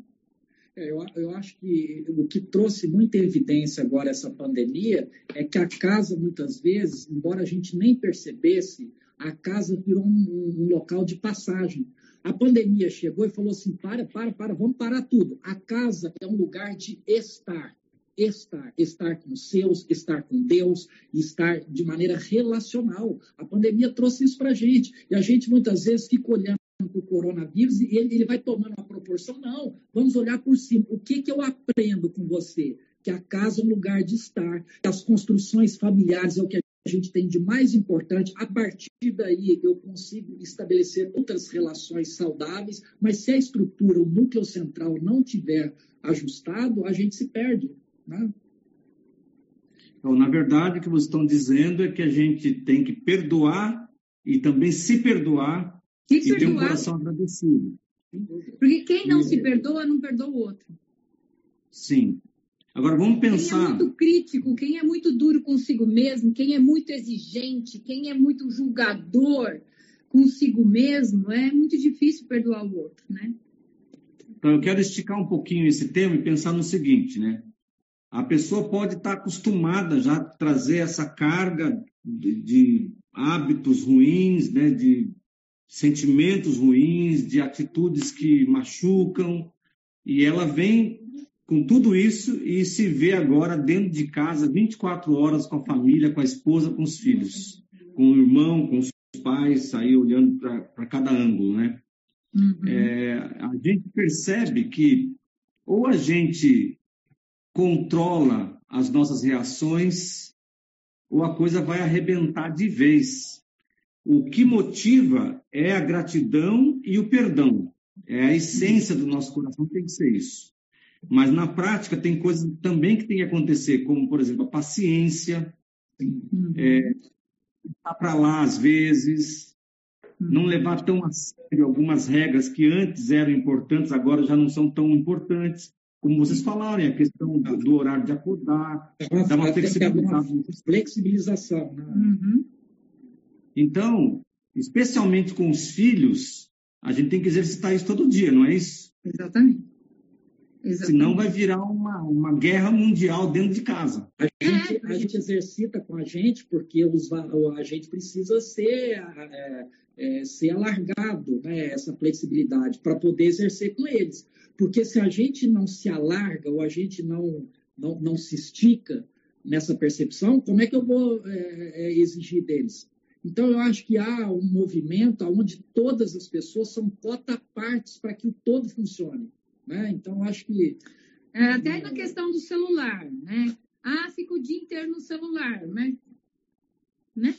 É, eu, eu, acho que o que trouxe muita evidência agora essa pandemia é que a casa, muitas vezes, embora a gente nem percebesse, a casa virou um, um local de passagem. A pandemia chegou e falou assim: para, para, para, vamos parar tudo. A casa é um lugar de estar. Estar, estar com os seus, estar com Deus, estar de maneira relacional. A pandemia trouxe isso para a gente. E a gente muitas vezes fica olhando para o coronavírus e ele, ele vai tomando uma proporção. Não, vamos olhar por cima. O que, que eu aprendo com você? Que a casa é um lugar de estar, que as construções familiares é o que a gente tem de mais importante. A partir daí eu consigo estabelecer outras relações saudáveis, mas se a estrutura, o núcleo central não tiver ajustado, a gente se perde. Né? Então, na verdade, o que vocês estão dizendo é que a gente tem que perdoar e também se perdoar e, e ter um coração agradecido. Porque quem não e... se perdoa, não perdoa o outro. Sim. Agora vamos pensar. Quem é muito crítico, quem é muito duro consigo mesmo, quem é muito exigente, quem é muito julgador consigo mesmo, é muito difícil perdoar o outro, né? Então eu quero esticar um pouquinho esse tema e pensar no seguinte, né? A pessoa pode estar acostumada já a trazer essa carga de, de hábitos ruins, né? De sentimentos ruins, de atitudes que machucam, e ela vem com tudo isso e se vê agora dentro de casa 24 horas com a família, com a esposa, com os filhos, com o irmão, com os pais, aí olhando para cada ângulo, né? Uhum. É, a gente percebe que ou a gente controla as nossas reações ou a coisa vai arrebentar de vez. O que motiva é a gratidão e o perdão. É a essência do nosso coração, tem que ser isso. Mas na prática tem coisas também que tem que acontecer, como, por exemplo, a paciência, uhum. é, estar para lá às vezes, não uhum. levar tão a sério algumas regras que antes eram importantes, agora já não são tão importantes. Como vocês falaram, a questão do, do horário de acordar, da uma flexibilização. flexibilização né? uhum. Então, especialmente com os filhos, a gente tem que exercitar isso todo dia, não é isso? Exatamente. Exatamente. Senão vai virar uma, uma guerra mundial dentro de casa. A gente, a gente exercita com a gente porque os, a gente precisa ser, é, é, ser alargado, né, essa flexibilidade, para poder exercer com eles. Porque se a gente não se alarga ou a gente não, não, não se estica nessa percepção, como é que eu vou é, é exigir deles? Então, eu acho que há um movimento onde todas as pessoas são cota-partes para que o todo funcione. Né? Então, eu acho que. É, até na questão do celular, né? Ah, fica o dia inteiro no celular, mas. Né?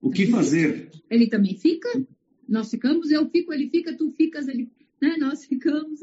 O que fazer? Ele também fica, nós ficamos, eu fico, ele fica, tu ficas, ele, né? Nós ficamos.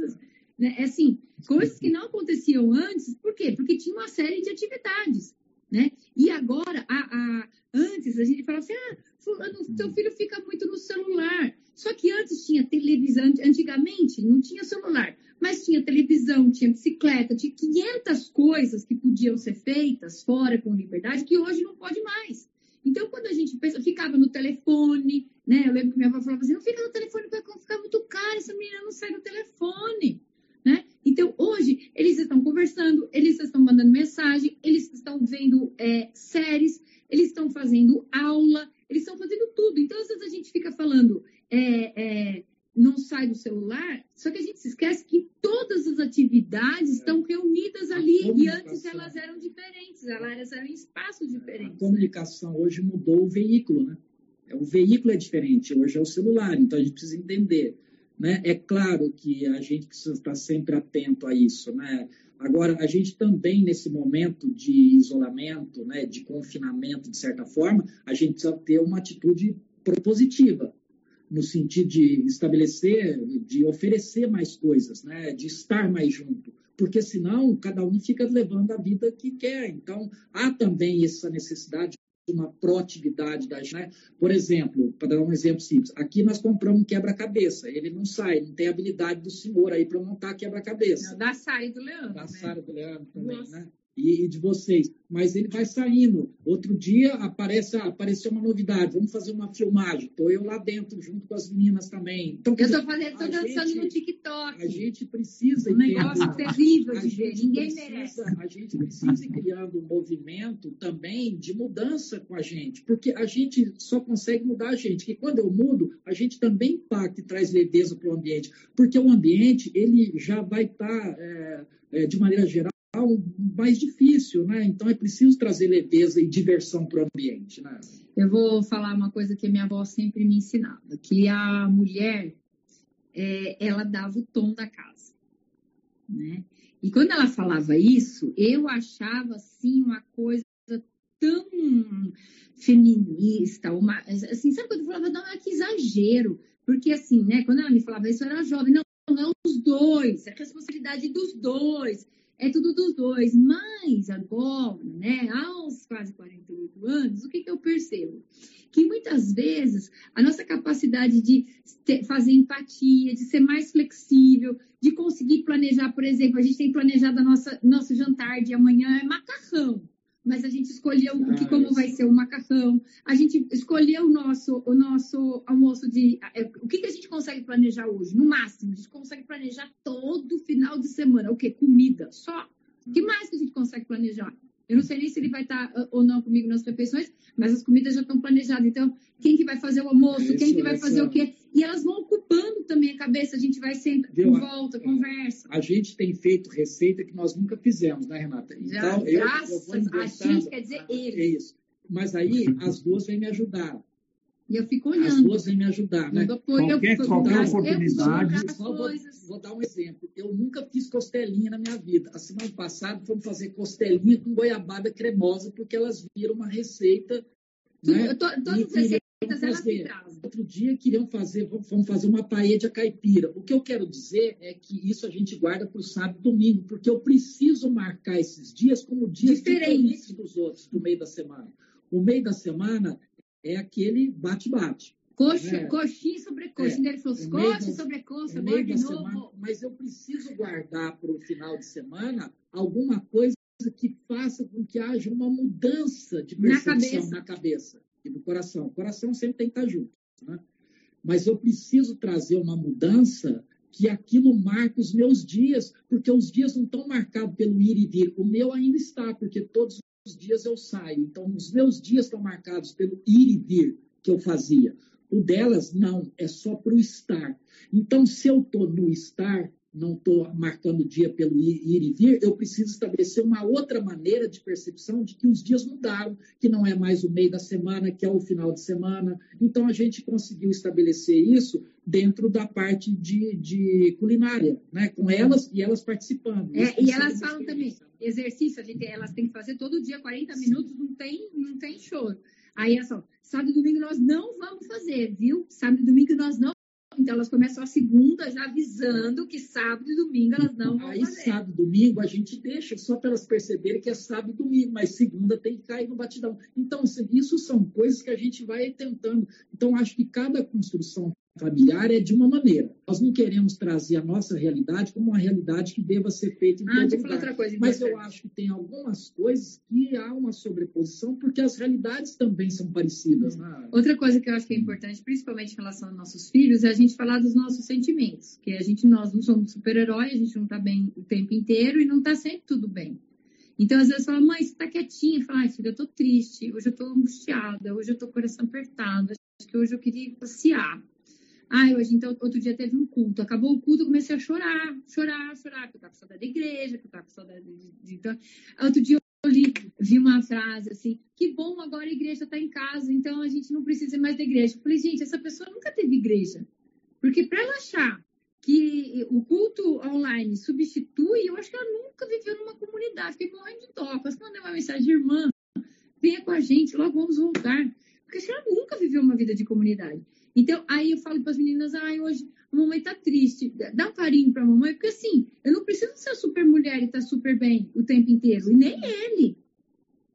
Né? É assim, coisas que não aconteciam antes, por quê? Porque tinha uma série de atividades. Né? E agora, a, a, antes a gente falava assim, ah, fulano, teu filho fica muito no celular. Só que antes tinha televisão, antigamente não tinha celular, mas tinha televisão, tinha bicicleta, tinha 500 coisas que podiam ser feitas fora com liberdade que hoje não pode mais. Então, quando a gente pensa, ficava no telefone, né? Eu lembro que minha avó falava assim, não fica no telefone, vai ficar muito caro, essa menina não sai do telefone. Né? Então, hoje, eles estão conversando, eles estão mandando mensagem, eles estão vendo é, séries, eles estão fazendo aula, eles estão fazendo tudo. Então, às vezes a gente fica falando, é, é, não sai do celular, só que a gente se esquece que todas as atividades estão reunidas ali e antes elas eram diferentes, elas eram em espaços diferentes. A comunicação hoje mudou o veículo, né? O veículo é diferente, hoje é o celular, então a gente precisa entender né? É claro que a gente precisa estar sempre atento a isso. Né? Agora, a gente também, nesse momento de isolamento, né, de confinamento, de certa forma, a gente precisa ter uma atitude propositiva, no sentido de estabelecer, de oferecer mais coisas, né, de estar mais junto, porque senão cada um fica levando a vida que quer. Então, há também essa necessidade uma proatividade da gente. Né? Por exemplo, para dar um exemplo simples, aqui nós compramos um quebra-cabeça, ele não sai, não tem habilidade do senhor aí para montar quebra-cabeça. Da Sara do Leandro. Da né? Sara do Leandro também, Nossa. né? E, de vocês. Mas ele vai saindo. Outro dia aparece, apareceu uma novidade, vamos fazer uma filmagem. Estou eu lá dentro, junto com as meninas também. Então, eu estou fazendo, tô dançando gente, no TikTok. A gente precisa. Um negócio terrível de ver, ninguém precisa, merece. A gente precisa ir criando um movimento também de mudança com a gente, porque a gente só consegue mudar a gente. Que quando eu mudo, a gente também impacta e traz leveza para o ambiente, porque o ambiente ele já vai estar, tá, é, é, de maneira geral, algo mais difícil, né? Então é preciso trazer leveza e diversão para o ambiente, né? Eu vou falar uma coisa que a minha avó sempre me ensinava, que a mulher, é, ela dava o tom da casa, né? E quando ela falava isso, eu achava, assim, uma coisa tão feminista, uma, assim, sabe quando eu falava, não, é que exagero, porque assim, né, quando ela me falava isso, eu era jovem, não, não, os dois, é responsabilidade dos dois, é tudo dos dois, mas agora, né, aos quase 48 anos, o que, que eu percebo? Que muitas vezes a nossa capacidade de ter, fazer empatia, de ser mais flexível, de conseguir planejar, por exemplo, a gente tem planejado a nossa, nosso jantar de amanhã é macarrão mas a gente escolheu o que, como vai ser o macarrão, a gente escolheu o nosso, o nosso almoço de. É, o que, que a gente consegue planejar hoje? No máximo, a gente consegue planejar todo final de semana. O quê? Comida só. O que mais que a gente consegue planejar? Eu não sei nem se ele vai estar uh, ou não comigo nas refeições, mas as comidas já estão planejadas. Então, quem que vai fazer o almoço? Isso, quem que vai fazer o quê? E elas vão ocupando também a cabeça. A gente vai sentar em volta, conversa. A gente tem feito receita que nós nunca fizemos, né, Renata? Então, já, eu, graças eu vou a gente, quer dizer ele. É isso. Mas aí, as duas vêm me ajudar. E eu fico olhando. As duas vêm me ajudar, né? qualquer, eu, qualquer oportunidade. Eu vou, vou, dar um exemplo. Eu nunca fiz costelinha na minha vida. A semana passada fomos fazer costelinha com goiabada cremosa, porque elas viram uma receita. Tudo, né? Todas as receitas Outro dia queriam fazer, vamos fazer uma paella caipira. O que eu quero dizer é que isso a gente guarda para o sábado e domingo, porque eu preciso marcar esses dias como dias diferentes, dos outros, do meio da semana. O meio da semana é aquele bate-bate. Coxa, né? Coxinha sobre coxinha. É, ele falou, coxa sobre coxa, agora de novo. Semana, mas eu preciso guardar para o final de semana alguma coisa que faça com que haja uma mudança de percepção na cabeça, na cabeça e no coração. O coração sempre tem que estar junto. Né? Mas eu preciso trazer uma mudança que aquilo marque os meus dias, porque os dias não estão marcados pelo ir e vir. O meu ainda está, porque todos os dias eu saio. Então, os meus dias estão marcados pelo ir e vir que eu fazia. O delas, não, é só para o estar. Então, se eu estou no estar, não estou marcando o dia pelo ir, ir, e vir, eu preciso estabelecer uma outra maneira de percepção de que os dias mudaram, que não é mais o meio da semana, que é o final de semana. Então, a gente conseguiu estabelecer isso dentro da parte de, de culinária, né? com elas e elas participando. É, e elas falam também, exercício, a gente, elas têm que fazer todo dia 40 minutos, não tem, não tem choro. Aí é só, sábado e domingo nós não vamos fazer, viu? Sábado e domingo nós não então, elas começam a segunda já avisando que sábado e domingo elas não vão Aí, fazer. sábado e domingo, a gente deixa só para elas perceberem que é sábado e domingo, mas segunda tem que cair no batidão. Então, isso são coisas que a gente vai tentando. Então, acho que cada construção familiar é de uma maneira. Nós não queremos trazer a nossa realidade como uma realidade que deva ser feita em ah, todo lugar. Outra coisa Mas eu acho que tem algumas coisas que há uma sobreposição, porque as realidades também são parecidas. Né? Outra coisa que eu acho que é importante, principalmente em relação aos nossos filhos, é a gente falar dos nossos sentimentos. Que a gente, nós não somos super-heróis, a gente não está bem o tempo inteiro e não está sempre tudo bem. Então, às vezes, fala, mãe, você está quietinha. Fala, ai, filha, eu estou triste, hoje eu estou angustiada, hoje eu estou com o coração apertado, acho que hoje eu queria passear. Ah, hoje, então, outro dia teve um culto. Acabou o culto, eu comecei a chorar, chorar, chorar, porque eu estava com saudade da igreja, porque eu estava com saudade de, Então, outro dia eu li, vi uma frase assim, que bom, agora a igreja está em casa, então a gente não precisa mais da igreja. Eu falei, gente, essa pessoa nunca teve igreja. Porque para ela achar que o culto online substitui, eu acho que ela nunca viveu numa comunidade. Fiquei morrendo de dó. Quase mandei uma mensagem, irmã, venha com a gente, logo vamos voltar. Porque ela nunca viveu uma vida de comunidade. Então, aí eu falo para as meninas, ai, ah, hoje a mamãe tá triste, dá um carinho a mamãe, porque assim, eu não preciso ser super mulher e estar tá super bem o tempo inteiro, e nem ele.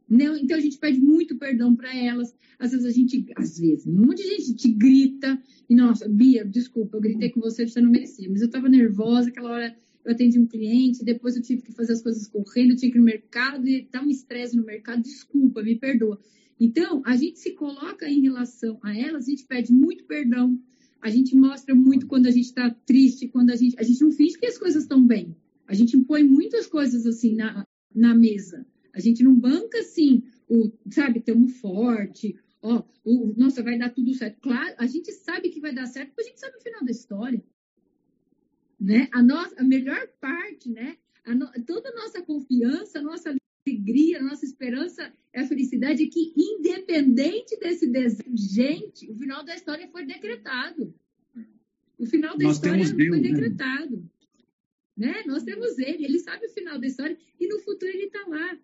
Não, então a gente pede muito perdão para elas. Às vezes a gente, às vezes, um monte de gente te grita. E nossa, Bia, desculpa, eu gritei com você, você não merecia. Mas eu estava nervosa, aquela hora eu atendi um cliente, depois eu tive que fazer as coisas correndo, eu tinha que ir no mercado e tá um estresse no mercado, desculpa, me perdoa. Então, a gente se coloca em relação a elas, a gente pede muito perdão, a gente mostra muito quando a gente está triste, quando a gente. A gente não finge que as coisas estão bem. A gente impõe muitas coisas assim na, na mesa. A gente não banca assim, o, sabe, tamo forte, ó, o, nossa, vai dar tudo certo. Claro, a gente sabe que vai dar certo, porque a gente sabe o final da história. Né? A, nossa, a melhor parte, né? A no, toda a nossa confiança, a nossa alegria, a nossa esperança é a felicidade que, independente desse desejo, gente, o final da história foi decretado. O final da Nós história foi Deus, né? decretado. Né? né? Nós temos ele, ele sabe o final da história e no futuro ele está lá.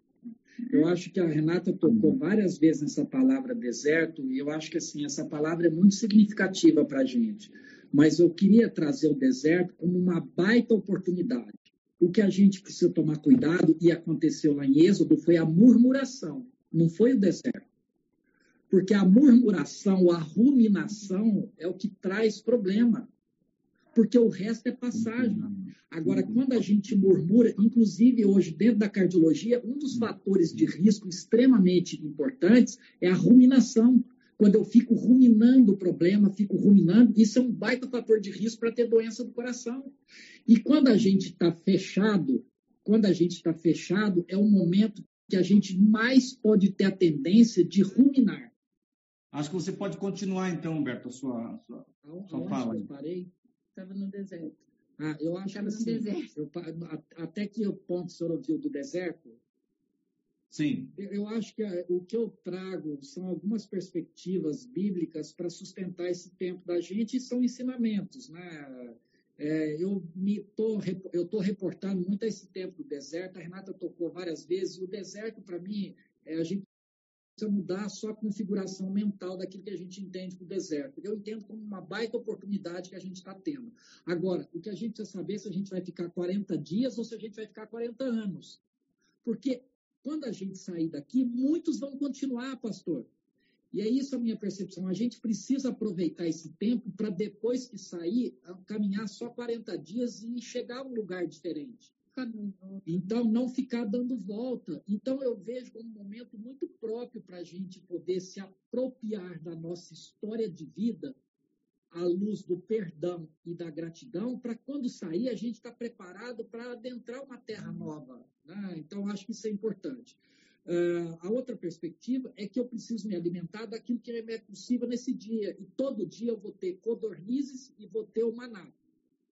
Eu acho que a Renata tocou várias vezes nessa palavra deserto, e eu acho que assim, essa palavra é muito significativa para a gente. Mas eu queria trazer o deserto como uma baita oportunidade. O que a gente precisa tomar cuidado, e aconteceu lá em Êxodo, foi a murmuração, não foi o deserto. Porque a murmuração, a ruminação é o que traz problema porque o resto é passagem. Agora, quando a gente murmura, inclusive hoje dentro da cardiologia, um dos fatores de risco extremamente importantes é a ruminação. Quando eu fico ruminando o problema, fico ruminando, isso é um baita fator de risco para ter doença do coração. E quando a gente está fechado, quando a gente está fechado, é o momento que a gente mais pode ter a tendência de ruminar. Acho que você pode continuar, então, Humberto, a sua, a sua, a sua fala. Eu parei. Estava no deserto. Ah, eu acho Estava assim, no deserto. Eu, até que o ponto o senhor ouviu do deserto. Sim. Eu, acho que a, o que eu trago são algumas perspectivas bíblicas para sustentar esse tempo da gente e são ensinamentos, né? É, eu tô, eu estou reportando muito a esse tempo do deserto. A Renata tocou várias vezes. O deserto, para mim, é, a gente precisa mudar só a configuração mental daquilo que a gente entende do deserto. Eu entendo como uma baita oportunidade que a gente está tendo. Agora, o que a gente precisa saber é se a gente vai ficar 40 dias ou se a gente vai ficar 40 anos. Porque quando a gente sair daqui, muitos vão continuar, pastor. E é isso a minha percepção. A gente precisa aproveitar esse tempo para depois que sair, caminhar só 40 dias e chegar a um lugar diferente. Então, não ficar dando volta. Então, eu vejo como um momento muito próprio para a gente poder se apropriar da nossa história de vida à luz do perdão e da gratidão, para quando sair, a gente está preparado para adentrar uma terra nova. Né? Então, acho que isso é importante. Uh, a outra perspectiva é que eu preciso me alimentar daquilo que é possível nesse dia. E todo dia eu vou ter codornizes e vou ter o maná.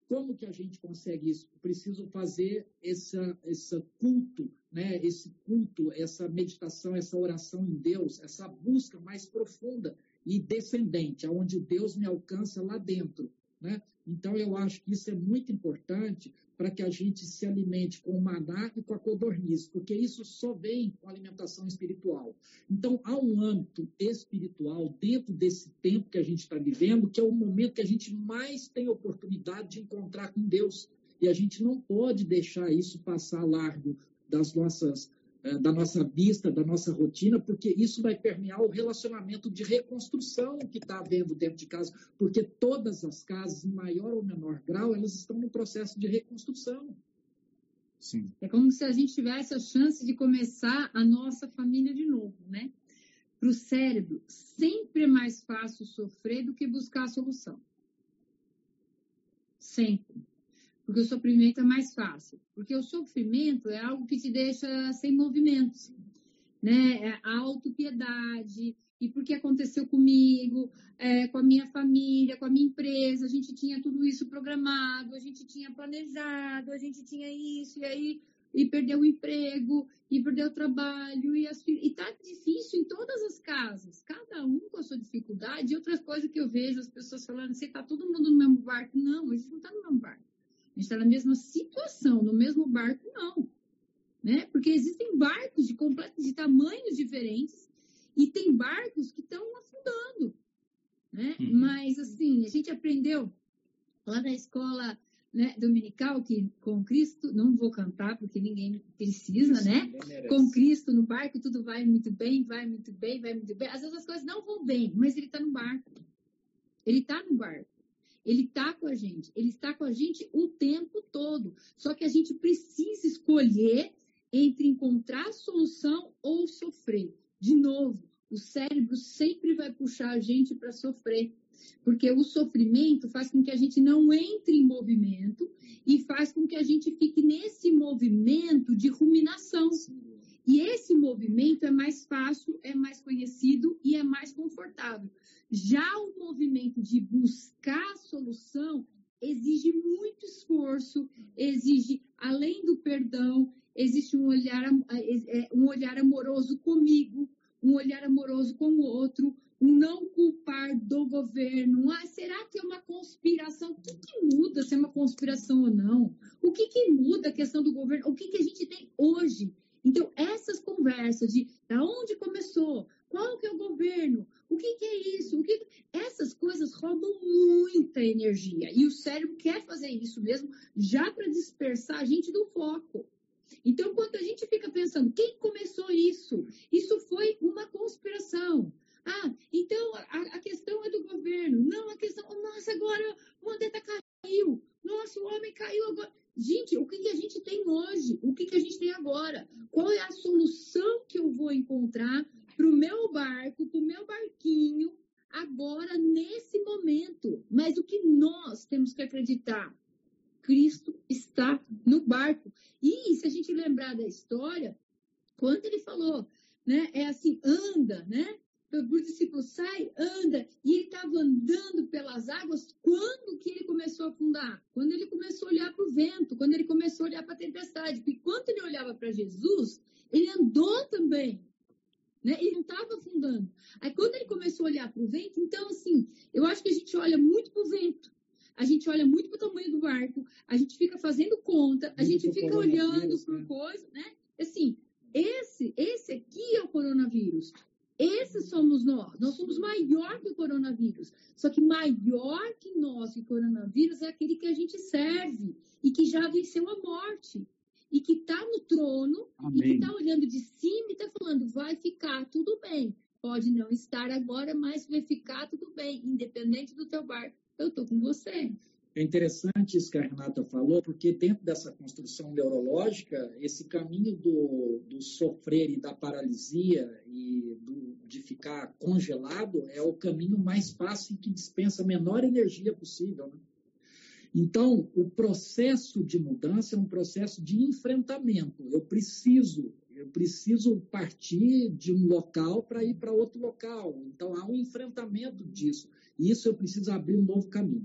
Como que a gente consegue isso? Preciso fazer essa, esse culto, né? esse culto, essa meditação, essa oração em Deus, essa busca mais profunda e descendente, aonde Deus me alcança lá dentro. Né? Então, eu acho que isso é muito importante para que a gente se alimente com o maná e com a codorniz, porque isso só vem com alimentação espiritual. Então, há um âmbito espiritual dentro desse tempo que a gente está vivendo, que é o momento que a gente mais tem oportunidade de encontrar com Deus. E a gente não pode deixar isso passar largo das nossas da nossa vista, da nossa rotina, porque isso vai permear o relacionamento de reconstrução que está havendo dentro de casa, porque todas as casas, em maior ou menor grau, elas estão no processo de reconstrução. Sim. É como se a gente tivesse a chance de começar a nossa família de novo, né? Para o cérebro, sempre é mais fácil sofrer do que buscar a solução. Sempre porque o sofrimento é mais fácil. Porque o sofrimento é algo que te deixa sem movimentos, né? É a autopiedade, e porque aconteceu comigo, é, com a minha família, com a minha empresa, a gente tinha tudo isso programado, a gente tinha planejado, a gente tinha isso, e aí e perdeu o emprego, e perdeu o trabalho, e, as, e tá difícil em todas as casas, cada um com a sua dificuldade, e outras coisas que eu vejo as pessoas falando, você tá todo mundo no mesmo barco. Não, a gente não tá no mesmo barco gente está na mesma situação, no mesmo barco, não. Né? Porque existem barcos de, de tamanhos diferentes e tem barcos que estão afundando. Né? Uhum. Mas, assim, a gente aprendeu lá na escola né, dominical que com Cristo, não vou cantar porque ninguém precisa, né? Com Cristo no barco tudo vai muito bem, vai muito bem, vai muito bem. Às vezes as coisas não vão bem, mas ele está no barco. Ele está no barco. Ele está com a gente, ele está com a gente o tempo todo. Só que a gente precisa escolher entre encontrar solução ou sofrer. De novo, o cérebro sempre vai puxar a gente para sofrer, porque o sofrimento faz com que a gente não entre em movimento e faz com que a gente fique nesse movimento de ruminação. E esse movimento é mais fácil, é mais conhecido e é mais confortável. Já o movimento de buscar a solução, exige muito esforço, exige, além do perdão, existe um olhar, é, um olhar amoroso comigo, um olhar amoroso com o outro, um não culpar do governo. Ah, será que é uma conspiração? O que, que muda se é uma conspiração ou não? O que, que muda a questão do governo? O que, que a gente tem hoje? Então, essas conversas de da onde começou, qual que é o governo, o que, que é isso, o que... essas coisas roubam muita energia. E o cérebro quer fazer isso mesmo, já para dispersar a gente do foco. Então, quando a gente fica pensando, quem começou isso? Isso foi uma conspiração. Ah, então a, a questão é do governo. Não, a questão, oh, nossa, agora o Mandetta caiu. Nossa, o homem caiu agora. Gente, o que, que a gente tem hoje? O que, que a gente tem agora? Qual é a solução que eu vou encontrar para o meu barco, para o meu barquinho, agora, nesse momento? Mas o que nós temos que acreditar? Cristo está no barco. E se a gente lembrar da história, quando ele falou, né, é assim, anda, né? O discípulo sai, anda, e ele estava andando pelas águas quando que ele começou a afundar? Quando ele começou a olhar para o vento, quando ele começou a olhar para a tempestade. Porque enquanto ele olhava para Jesus, ele andou também. Né? Ele não estava afundando. Aí quando ele começou a olhar para o vento, então assim, eu acho que a gente olha muito para o vento a gente olha muito para o tamanho do barco, a gente fica fazendo conta, a gente fica olhando por né? coisa, né? Assim, esse, esse aqui é o coronavírus. Esses somos nós. Nós somos maior que o coronavírus. Só que maior que nós e o coronavírus é aquele que a gente serve e que já venceu a morte. E que está no trono Amém. e que está olhando de cima e está falando: vai ficar tudo bem. Pode não estar agora, mas vai ficar tudo bem, independente do teu barco eu estou com você. É interessante isso que a Renata falou, porque dentro dessa construção neurológica, esse caminho do, do sofrer e da paralisia e do, de ficar congelado é o caminho mais fácil e que dispensa a menor energia possível. Né? Então, o processo de mudança é um processo de enfrentamento. Eu preciso, eu preciso partir de um local para ir para outro local. Então, há um enfrentamento disso. E isso eu preciso abrir um novo caminho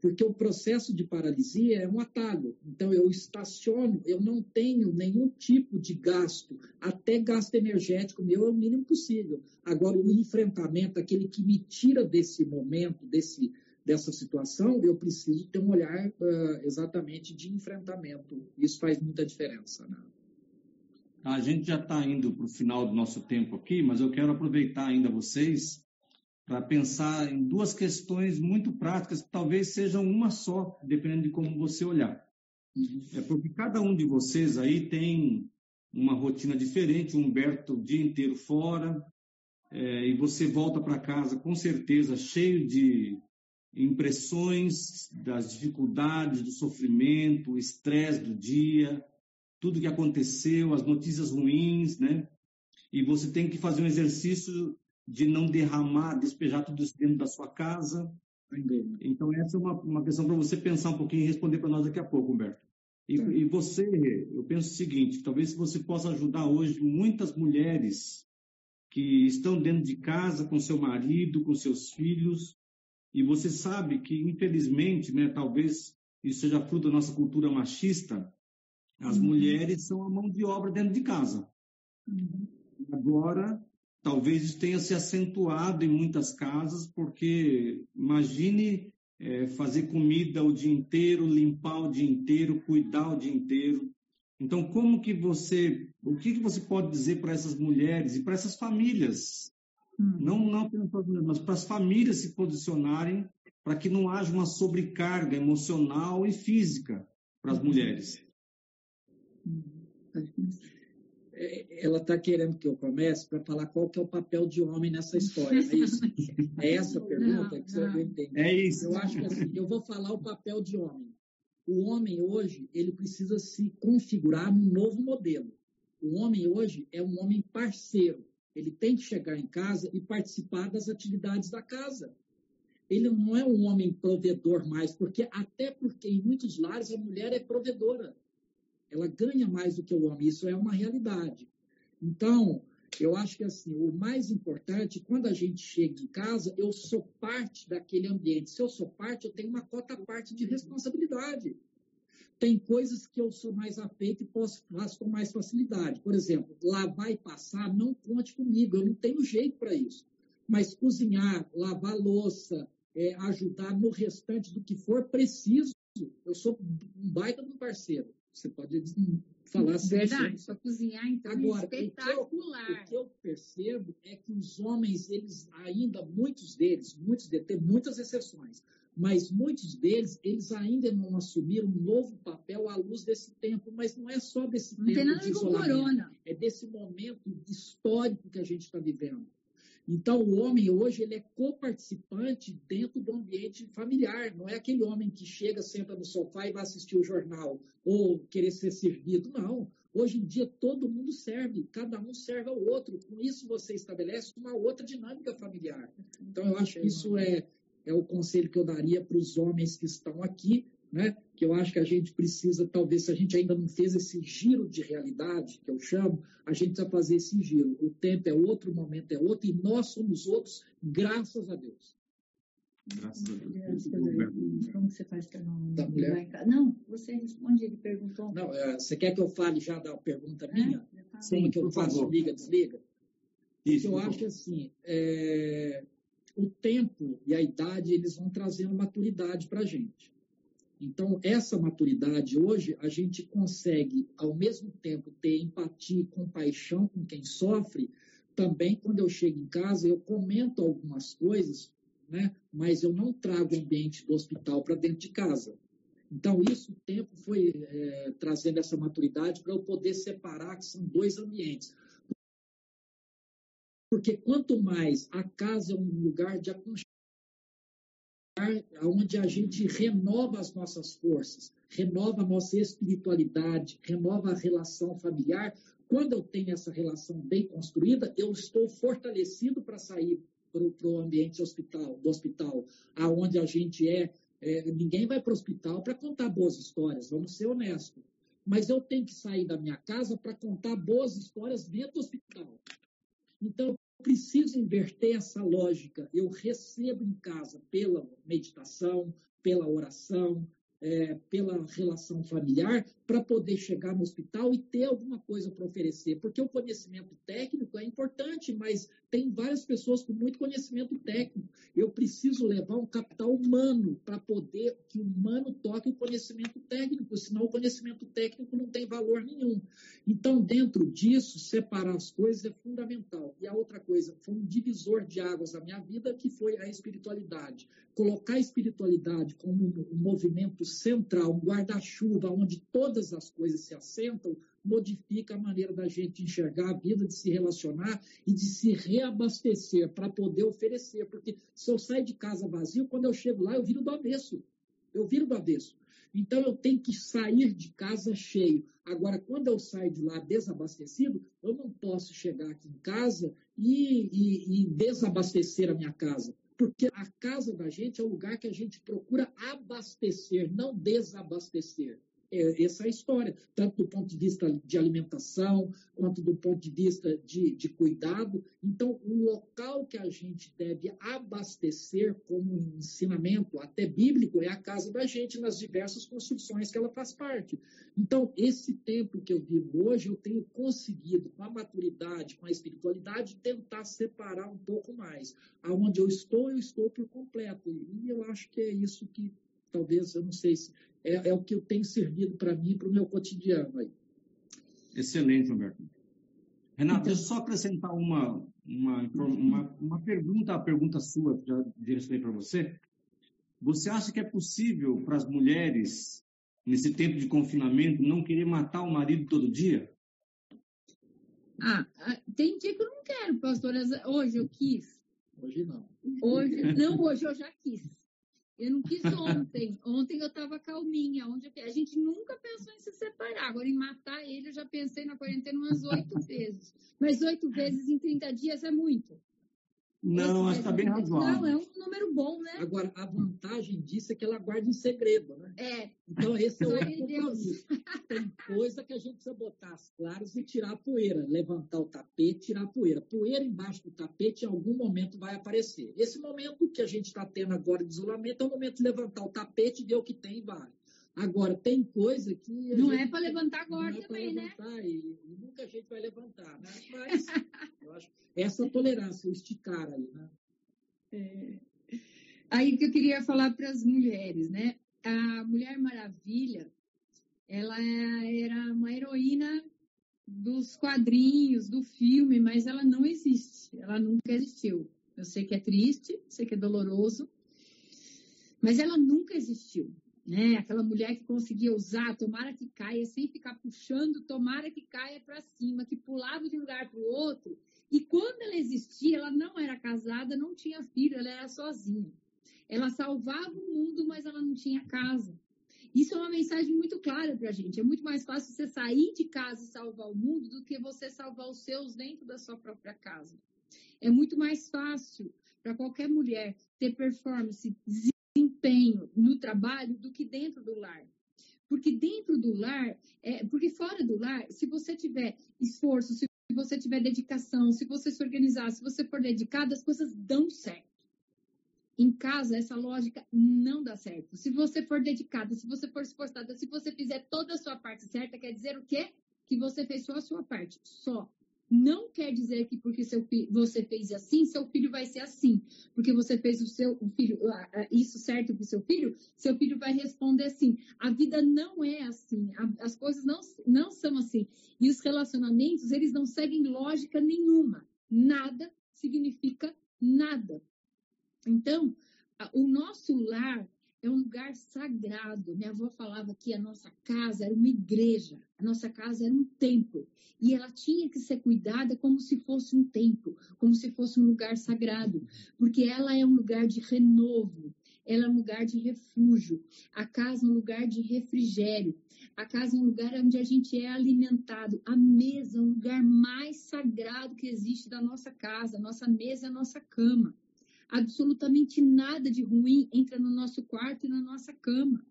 porque o processo de paralisia é um atalho. Então, eu estaciono, eu não tenho nenhum tipo de gasto, até gasto energético meu é o mínimo possível. Agora, o enfrentamento, aquele que me tira desse momento, desse, dessa situação, eu preciso ter um olhar uh, exatamente de enfrentamento. Isso faz muita diferença. Né? A gente já está indo para o final do nosso tempo aqui, mas eu quero aproveitar ainda vocês para pensar em duas questões muito práticas, que talvez sejam uma só, dependendo de como você olhar. É porque cada um de vocês aí tem uma rotina diferente, o Humberto o dia inteiro fora, é, e você volta para casa com certeza cheio de impressões das dificuldades, do sofrimento, o estresse do dia, tudo que aconteceu, as notícias ruins, né? E você tem que fazer um exercício de não derramar, despejar tudo isso dentro da sua casa. Então, essa é uma, uma questão para você pensar um pouquinho e responder para nós daqui a pouco, Humberto. E, e, você, eu penso o seguinte: talvez você possa ajudar hoje muitas mulheres que estão dentro de casa com seu marido, com seus filhos, e você sabe que, infelizmente, né, talvez isso seja fruto da nossa cultura machista, as uhum. mulheres são a mão de obra dentro de casa. Uhum. Agora, talvez isso tenha se acentuado em muitas casas, porque imagine é, fazer comida o dia inteiro, limpar o dia inteiro, cuidar o dia inteiro. Então, como que você, o que, que você pode dizer para essas mulheres e para essas famílias? Hum. Não, não apenas para as mulheres, mas para as famílias se posicionarem para que não haja uma sobrecarga emocional e física para as hum. mulheres. Hum. É, ela está querendo que eu comece para falar qual que é o papel de homem nessa história, é isso? É essa a pergunta não, que você entender. É isso. Eu acho que assim, eu vou falar o papel de homem. O homem hoje, ele precisa se configurar num novo modelo. O homem hoje é um homem parceiro. Ele tem que chegar em casa e participar das atividades da casa. Ele não é um homem provedor mais, porque até porque em muitos lares a mulher é provedora ela ganha mais do que o homem, isso é uma realidade. Então, Eu acho que assim, o mais importante, quando a gente chega em casa, eu sou parte daquele ambiente. Se eu sou parte, eu tenho uma cota parte de responsabilidade. Tem coisas que eu sou mais afeito e posso fazer com mais facilidade. Por exemplo, lavar e passar, não conte comigo, eu não tenho jeito para isso. Mas cozinhar, lavar louça, é, ajudar no restante do que for preciso, eu sou um baita um parceiro. Você pode falar assim. Verdade, para cozinhar, então, Agora, é espetacular. O que, eu, o que, eu, percebo é que os homens, eles ainda, muitos deles, muitos deles, tem muitas exceções, mas muitos deles, eles ainda não assumiram um novo papel à luz desse tempo, mas não é só desse não tempo tem nada de isolamento, corona. é desse momento histórico que a gente está vivendo. Então, o homem hoje ele é coparticipante dentro do ambiente familiar. Não é aquele homem que chega, senta no sofá e vai assistir o jornal ou querer ser servido. Não. Hoje em dia, todo mundo serve, cada um serve ao outro. Com isso, você estabelece uma outra dinâmica familiar. Então, eu acho que isso é, é o conselho que eu daria para os homens que estão aqui né? que eu acho que a gente precisa, talvez, se a gente ainda não fez esse giro de realidade, que eu chamo, a gente precisa fazer esse giro. O tempo é outro, o momento é outro, e nós somos outros, graças a Deus. Graças a Deus. Como você faz para não da mulher? Não, você responde, ele perguntou. Não, é, você quer que eu fale já da pergunta é, minha? Como que eu faço? Favor. Liga, desliga? Isso, eu acho que assim, é, o tempo e a idade, eles vão trazendo maturidade para a gente. Então, essa maturidade hoje, a gente consegue, ao mesmo tempo, ter empatia e compaixão com quem sofre. Também, quando eu chego em casa, eu comento algumas coisas, né? mas eu não trago o ambiente do hospital para dentro de casa. Então, isso, o tempo foi é, trazendo essa maturidade para eu poder separar que são dois ambientes. Porque quanto mais a casa é um lugar de aconchego, onde a gente renova as nossas forças, renova a nossa espiritualidade, renova a relação familiar. Quando eu tenho essa relação bem construída, eu estou fortalecido para sair para o ambiente hospital, do hospital, aonde a gente é, é ninguém vai para o hospital para contar boas histórias, vamos ser honestos. Mas eu tenho que sair da minha casa para contar boas histórias dentro do hospital. Então, preciso inverter essa lógica. Eu recebo em casa pela meditação, pela oração, é, pela relação familiar para poder chegar no hospital e ter alguma coisa para oferecer. Porque o conhecimento técnico é importante, mas tem várias pessoas com muito conhecimento técnico. Eu preciso levar um capital humano para poder que o humano toque o conhecimento técnico, senão o conhecimento técnico não tem valor nenhum. Então, dentro disso, separar as coisas é fundamental. E a outra coisa, foi um divisor de águas na minha vida, que foi a espiritualidade. Colocar a espiritualidade como um movimento central, um guarda-chuva, onde todas as coisas se assentam, modifica a maneira da gente enxergar a vida, de se relacionar e de se reabastecer para poder oferecer. Porque se eu sair de casa vazio, quando eu chego lá, eu viro do avesso. Eu viro do avesso. Então eu tenho que sair de casa cheio. Agora, quando eu saio de lá desabastecido, eu não posso chegar aqui em casa e, e, e desabastecer a minha casa porque a casa da gente é o lugar que a gente procura abastecer, não desabastecer. É, essa é a história, tanto do ponto de vista de alimentação, quanto do ponto de vista de, de cuidado. Então, o local que a gente deve abastecer como ensinamento, até bíblico, é a casa da gente, nas diversas construções que ela faz parte. Então, esse tempo que eu vivo hoje, eu tenho conseguido, com a maturidade, com a espiritualidade, tentar separar um pouco mais. Aonde eu estou, eu estou por completo. E eu acho que é isso que talvez, eu não sei se é, é o que eu tenho servido para mim e para o meu cotidiano aí. Excelente, Humberto. Renato, então, deixa eu só acrescentar uma, uma, uma, uma pergunta, a pergunta sua, que já direcionei para você. Você acha que é possível para as mulheres, nesse tempo de confinamento, não querer matar o marido todo dia? Ah, ah tem dia que eu não quero, pastor. Hoje eu quis. Hoje não. Hoje, não, hoje eu já quis. Eu não quis ontem. Ontem eu estava calminha. Onde a gente nunca pensou em se separar. Agora, em matar ele, eu já pensei na quarentena umas oito vezes. Mas oito vezes em 30 dias é muito. Não, mas está bem razoável. Não, é um número bom, né? Agora, a vantagem disso é que ela guarda em segredo, né? É. Então, esse é o compromisso. Tem coisa que a gente precisa botar as claras e tirar a poeira, levantar o tapete, tirar a poeira. Poeira embaixo do tapete em algum momento vai aparecer. Esse momento que a gente está tendo agora de isolamento é o momento de levantar o tapete, ver o que tem e vai. Agora, tem coisa que. Não é para levantar agora não é também, né? levantar, né? E, e, nunca a gente vai levantar, né? Mas eu acho essa tolerância, o esticar aí, né? É. Aí que eu queria falar para as mulheres, né? A Mulher Maravilha, ela era uma heroína dos quadrinhos, do filme, mas ela não existe, ela nunca existiu. Eu sei que é triste, sei que é doloroso, mas ela nunca existiu né? Aquela mulher que conseguia usar, tomara que caia, sem ficar puxando, tomara que caia para cima, que pulava de um lugar para o outro. E quando ela existia, ela não era casada, não tinha filho, ela era sozinha. Ela salvava o mundo, mas ela não tinha casa. Isso é uma mensagem muito clara para a gente. É muito mais fácil você sair de casa e salvar o mundo do que você salvar os seus dentro da sua própria casa. É muito mais fácil para qualquer mulher ter performance desempenho no trabalho do que dentro do lar. Porque dentro do lar, é, porque fora do lar, se você tiver esforço, se você tiver dedicação, se você se organizar, se você for dedicado, as coisas dão certo. Em casa, essa lógica não dá certo. Se você for dedicada, se você for esforçada, se você fizer toda a sua parte certa, quer dizer o quê? Que você fez só a sua parte. Só. Não quer dizer que porque seu você fez assim, seu filho vai ser assim. Porque você fez o seu o filho isso certo para o seu filho, seu filho vai responder assim. A vida não é assim. As coisas não, não são assim. E os relacionamentos, eles não seguem lógica nenhuma. Nada significa nada. Então, o nosso lar é um lugar sagrado. Minha avó falava que a nossa casa era uma igreja, a nossa casa era um templo. E ela tinha que ser cuidada como se fosse um templo, como se fosse um lugar sagrado, porque ela é um lugar de renovo, ela é um lugar de refúgio, a casa é um lugar de refrigério, a casa é um lugar onde a gente é alimentado, a mesa é um lugar mais sagrado que existe da nossa casa, a nossa mesa é a nossa cama absolutamente nada de ruim entra no nosso quarto e na nossa cama.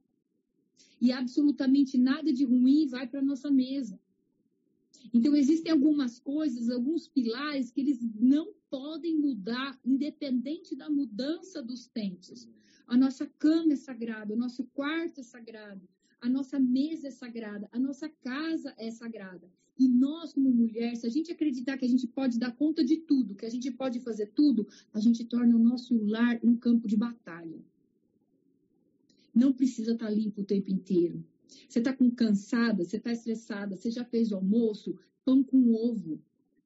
E absolutamente nada de ruim vai para a nossa mesa. Então, existem algumas coisas, alguns pilares que eles não podem mudar, independente da mudança dos tempos. A nossa cama é sagrada, o nosso quarto é sagrado, a nossa mesa é sagrada, a nossa casa é sagrada. E nós, como mulher, se a gente acreditar que a gente pode dar conta de tudo, que a gente pode fazer tudo, a gente torna o nosso lar um campo de batalha. Não precisa estar limpo o tempo inteiro. Você está cansada, você está estressada, você já fez o almoço, pão com ovo.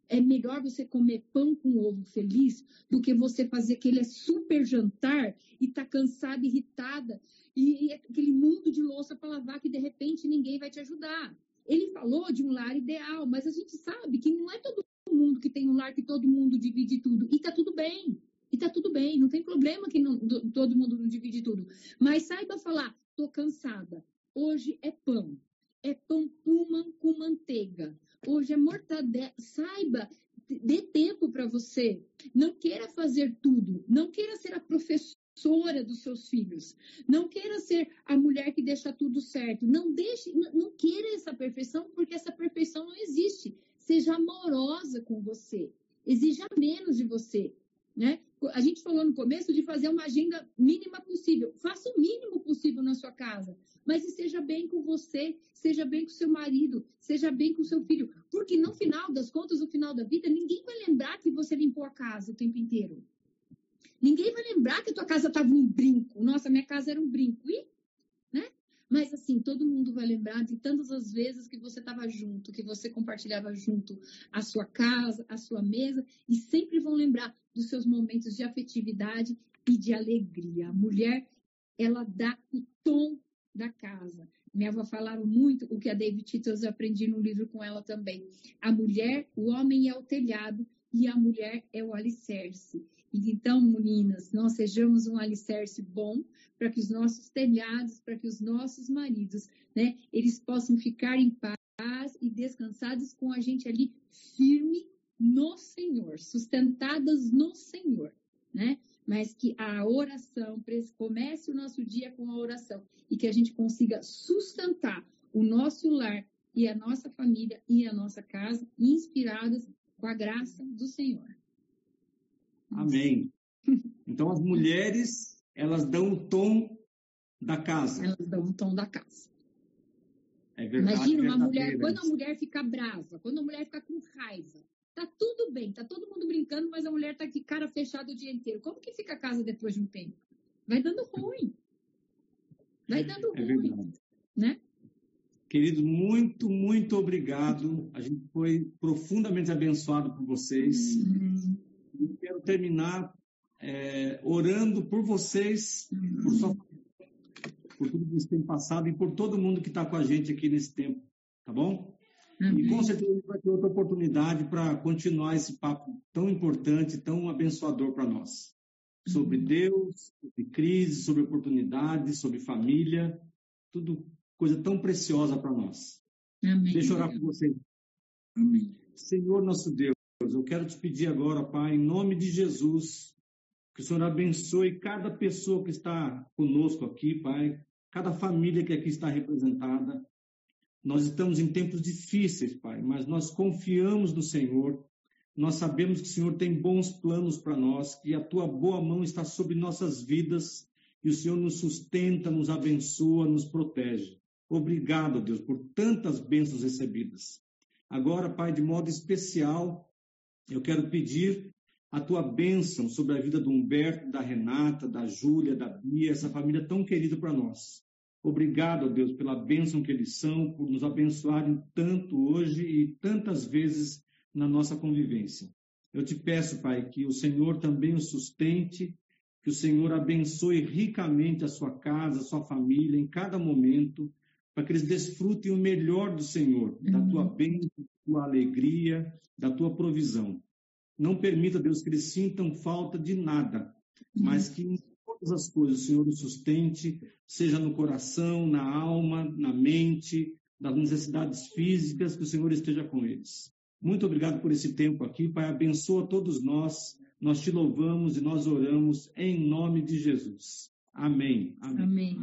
É melhor você comer pão com ovo feliz do que você fazer aquele super jantar e tá cansada, irritada, e aquele mundo de louça para lavar que de repente ninguém vai te ajudar. Ele falou de um lar ideal, mas a gente sabe que não é todo mundo que tem um lar que todo mundo divide tudo. E tá tudo bem. E tá tudo bem, não tem problema que não, todo mundo não divide tudo. Mas saiba falar, tô cansada. Hoje é pão. É pão puma com manteiga. Hoje é mortadela. Saiba, dê tempo para você. Não queira fazer tudo. Não queira ser a professora professora dos seus filhos. Não queira ser a mulher que deixa tudo certo. Não deixe, não queira essa perfeição, porque essa perfeição não existe. Seja amorosa com você. Exija menos de você. Né? A gente falou no começo de fazer uma agenda mínima possível. Faça o mínimo possível na sua casa, mas seja bem com você, seja bem com seu marido, seja bem com seu filho. Porque no final das contas, no final da vida, ninguém vai lembrar que você limpou a casa o tempo inteiro. Ninguém vai lembrar que a tua casa estava um brinco. Nossa, minha casa era um brinco. E, né? Mas assim, todo mundo vai lembrar de tantas as vezes que você estava junto, que você compartilhava junto a sua casa, a sua mesa, e sempre vão lembrar dos seus momentos de afetividade e de alegria. A mulher, ela dá o tom da casa. Minha avó falava muito o que a David Tittles aprendi no livro com ela também. A mulher, o homem é o telhado e a mulher é o alicerce. Então, meninas, nós sejamos um alicerce bom para que os nossos telhados, para que os nossos maridos, né, eles possam ficar em paz e descansados com a gente ali firme no Senhor, sustentadas no Senhor, né? mas que a oração comece o nosso dia com a oração e que a gente consiga sustentar o nosso lar e a nossa família e a nossa casa inspiradas com a graça do Senhor. Amém. Então as mulheres, elas dão o tom da casa. Elas dão o tom da casa. É verdade. Imagina uma mulher, quando a mulher fica brava, quando a mulher fica com raiva, tá tudo bem, tá todo mundo brincando, mas a mulher tá de cara fechada o dia inteiro. Como que fica a casa depois de um tempo? Vai dando ruim. Vai dando é ruim. Verdade. Né? Querido, muito, muito obrigado. A gente foi profundamente abençoado por vocês. Uhum. Quero terminar é, orando por vocês, por, sua, por tudo que vocês têm passado e por todo mundo que está com a gente aqui nesse tempo, tá bom? Uhum. E com certeza a gente vai ter outra oportunidade para continuar esse papo tão importante, tão abençoador para nós. Sobre uhum. Deus, sobre crise, sobre oportunidades, sobre família, tudo coisa tão preciosa para nós. Amém. Deixa eu orar por vocês. Amém. Senhor nosso Deus, eu quero te pedir agora, Pai, em nome de Jesus, que o Senhor abençoe cada pessoa que está conosco aqui, Pai, cada família que aqui está representada. Nós estamos em tempos difíceis, Pai, mas nós confiamos no Senhor. Nós sabemos que o Senhor tem bons planos para nós, que a tua boa mão está sobre nossas vidas e o Senhor nos sustenta, nos abençoa, nos protege. Obrigado, Deus, por tantas bênçãos recebidas. Agora, Pai, de modo especial, eu quero pedir a tua bênção sobre a vida do Humberto, da Renata, da Júlia, da Bia, essa família tão querida para nós. Obrigado, Deus, pela bênção que eles são, por nos abençoarem tanto hoje e tantas vezes na nossa convivência. Eu te peço, Pai, que o Senhor também os sustente, que o Senhor abençoe ricamente a sua casa, a sua família, em cada momento, para que eles desfrutem o melhor do Senhor, uhum. da tua bênção, da tua alegria, da tua provisão. Não permita, Deus, que eles sintam falta de nada, uhum. mas que em todas as coisas o Senhor os sustente, seja no coração, na alma, na mente, nas necessidades físicas, que o Senhor esteja com eles. Muito obrigado por esse tempo aqui, Pai. Abençoa todos nós. Nós te louvamos e nós oramos em nome de Jesus. Amém. Amém. Amém.